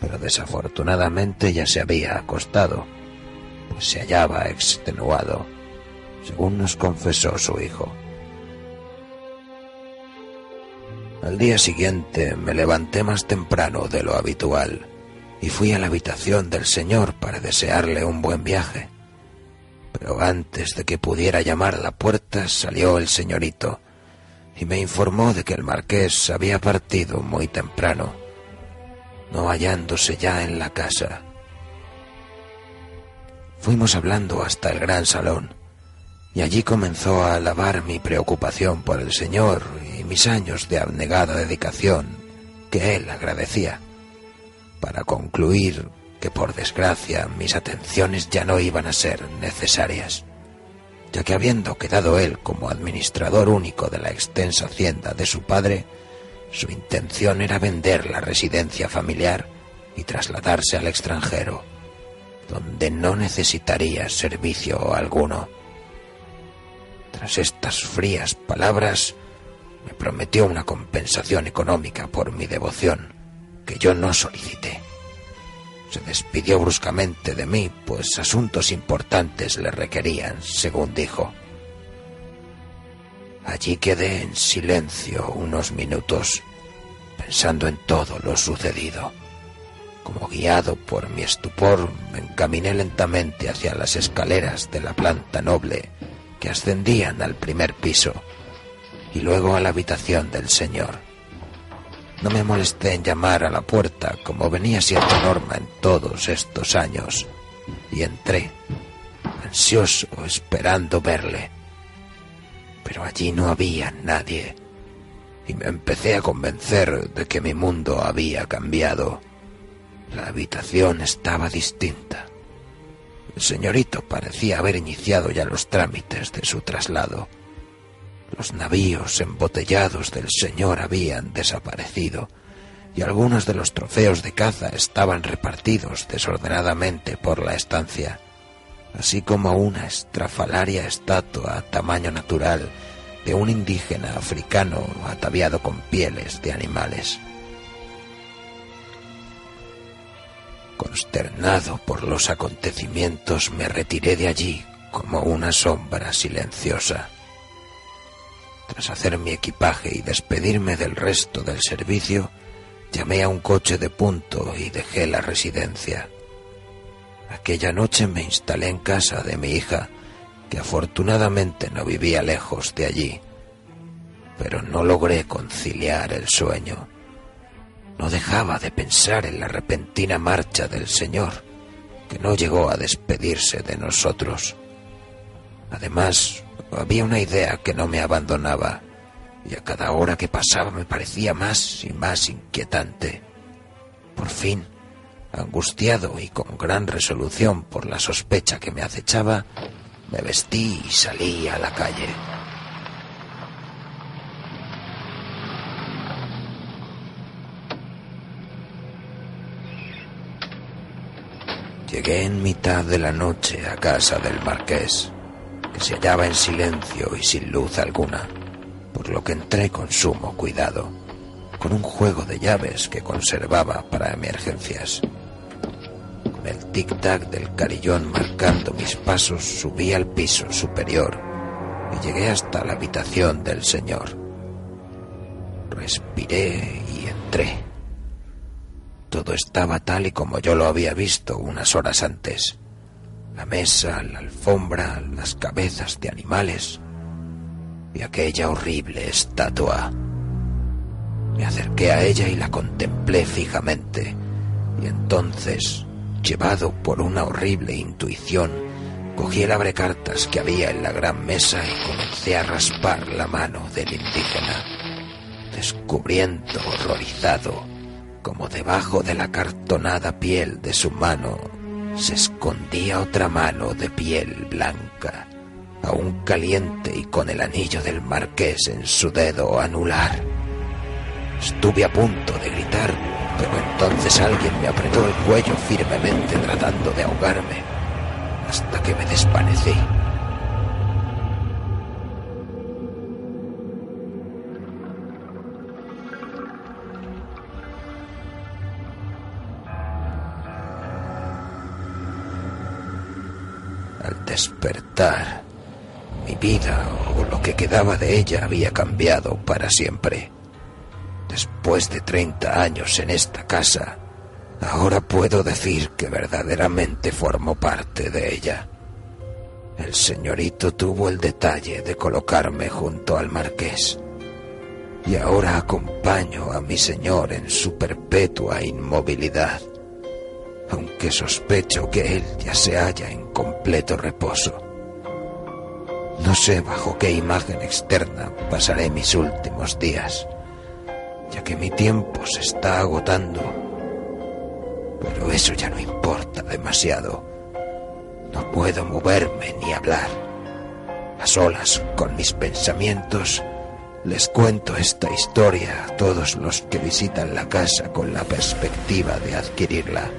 pero desafortunadamente ya se había acostado, pues se hallaba extenuado, según nos confesó su hijo. Al día siguiente me levanté más temprano de lo habitual y fui a la habitación del señor para desearle un buen viaje. Pero antes de que pudiera llamar a la puerta salió el señorito y me informó de que el marqués había partido muy temprano, no hallándose ya en la casa. Fuimos hablando hasta el gran salón y allí comenzó a alabar mi preocupación por el Señor y mis años de abnegada dedicación que él agradecía, para concluir que por desgracia mis atenciones ya no iban a ser necesarias, ya que habiendo quedado él como administrador único de la extensa hacienda de su padre, su intención era vender la residencia familiar y trasladarse al extranjero, donde no necesitaría servicio alguno. Tras estas frías palabras, me prometió una compensación económica por mi devoción, que yo no solicité. Se despidió bruscamente de mí, pues asuntos importantes le requerían, según dijo. Allí quedé en silencio unos minutos, pensando en todo lo sucedido. Como guiado por mi estupor, me encaminé lentamente hacia las escaleras de la planta noble que ascendían al primer piso y luego a la habitación del señor. No me molesté en llamar a la puerta como venía siendo norma en todos estos años y entré, ansioso, esperando verle. Pero allí no había nadie y me empecé a convencer de que mi mundo había cambiado. La habitación estaba distinta. El señorito parecía haber iniciado ya los trámites de su traslado. Los navíos embotellados del señor habían desaparecido y algunos de los trofeos de caza estaban repartidos desordenadamente por la estancia, así como una estrafalaria estatua a tamaño natural de un indígena africano ataviado con pieles de animales. Consternado por los acontecimientos, me retiré de allí como una sombra silenciosa. Hacer mi equipaje y despedirme del resto del servicio, llamé a un coche de punto y dejé la residencia. Aquella noche me instalé en casa de mi hija, que afortunadamente no vivía lejos de allí, pero no logré conciliar el sueño. No dejaba de pensar en la repentina marcha del Señor, que no llegó a despedirse de nosotros. Además, había una idea que no me abandonaba, y a cada hora que pasaba me parecía más y más inquietante. Por fin, angustiado y con gran resolución por la sospecha que me acechaba, me vestí y salí a la calle. Llegué en mitad de la noche a casa del marqués, que se hallaba en silencio y sin luz alguna, por lo que entré con sumo cuidado, con un juego de llaves que conservaba para emergencias. Con el tic-tac del carillón marcando mis pasos, subí al piso superior y llegué hasta la habitación del señor. Respiré y entré. Todo estaba tal y como yo lo había visto unas horas antes. La mesa, la alfombra, las cabezas de animales y aquella horrible estatua. Me acerqué a ella y la contemplé fijamente. Y entonces, llevado por una horrible intuición, cogí el abrecartas que había en la gran mesa y comencé a raspar la mano del indígena, descubriendo horrorizado como debajo de la cartonada piel de su mano se escondía otra mano de piel blanca, aún caliente y con el anillo del marqués en su dedo anular. Estuve a punto de gritar, pero entonces alguien me apretó el cuello firmemente tratando de ahogarme, hasta que me desvanecí. Despertar, mi vida o lo que quedaba de ella había cambiado para siempre. Después de 30 años en esta casa, ahora puedo decir que verdaderamente formo parte de ella. El señorito tuvo el detalle de colocarme junto al marqués. Y ahora acompaño a mi señor en su perpetua inmovilidad, aunque sospecho que él ya se halla en completo reposo. No sé bajo qué imagen externa pasaré mis últimos días, ya que mi tiempo se está agotando. Pero eso ya no importa demasiado. No puedo moverme ni hablar. A solas con mis pensamientos, les cuento esta historia a todos los que visitan la casa con la perspectiva de adquirirla.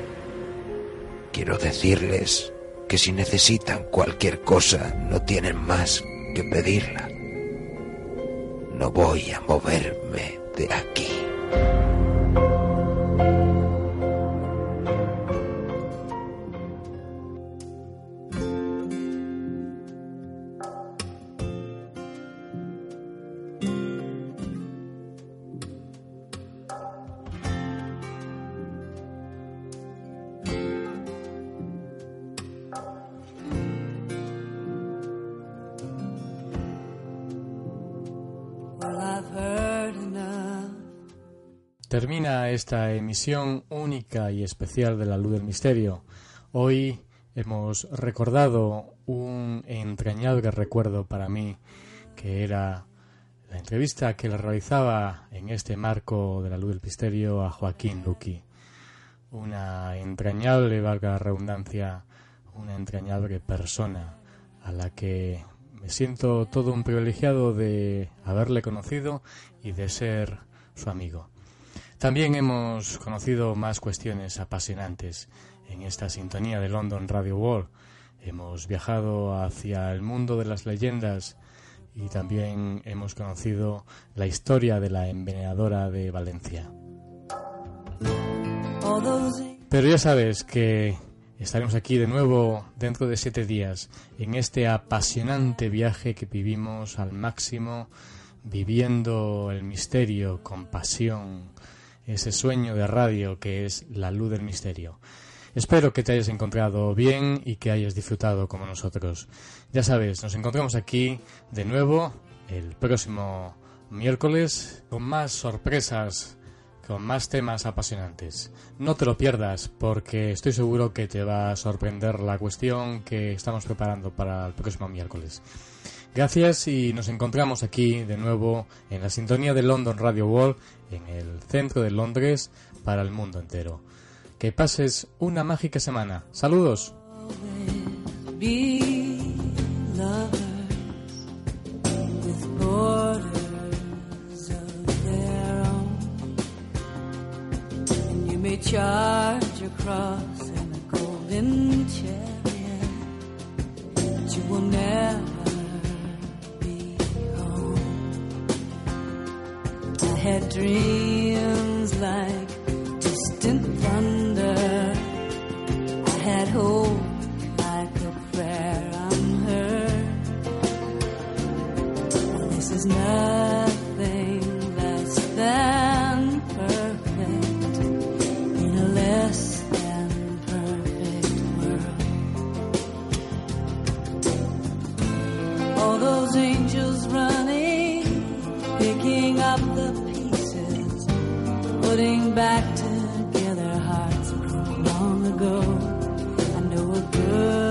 Quiero decirles que si necesitan cualquier cosa no tienen más que pedirla. No voy a moverme de aquí. Esta emisión única y especial de La Luz del Misterio. Hoy hemos recordado un entrañable recuerdo para mí, que era la entrevista que le realizaba en este marco de La Luz del Misterio a Joaquín Luqui. Una entrañable, valga la redundancia, una entrañable persona a la que me siento todo un privilegiado de haberle conocido y de ser su amigo. También hemos conocido más cuestiones apasionantes en esta sintonía de London Radio World. Hemos viajado hacia el mundo de las leyendas y también hemos conocido la historia de la envenenadora de Valencia. Pero ya sabes que estaremos aquí de nuevo dentro de siete días en este apasionante viaje que vivimos al máximo, viviendo el misterio con pasión, ese sueño de radio que es la luz del misterio. Espero que te hayas encontrado bien y que hayas disfrutado como nosotros. Ya sabes, nos encontramos aquí de nuevo el próximo miércoles con más sorpresas, con más temas apasionantes. No te lo pierdas porque estoy seguro que te va a sorprender la cuestión que estamos preparando para el próximo miércoles. Gracias y nos encontramos aquí de nuevo en la sintonía de London Radio World en el centro de Londres para el mundo entero. Que pases una mágica semana. Saludos. Had dreams like distant thunder. I had hope like a prayer unheard. This is nothing good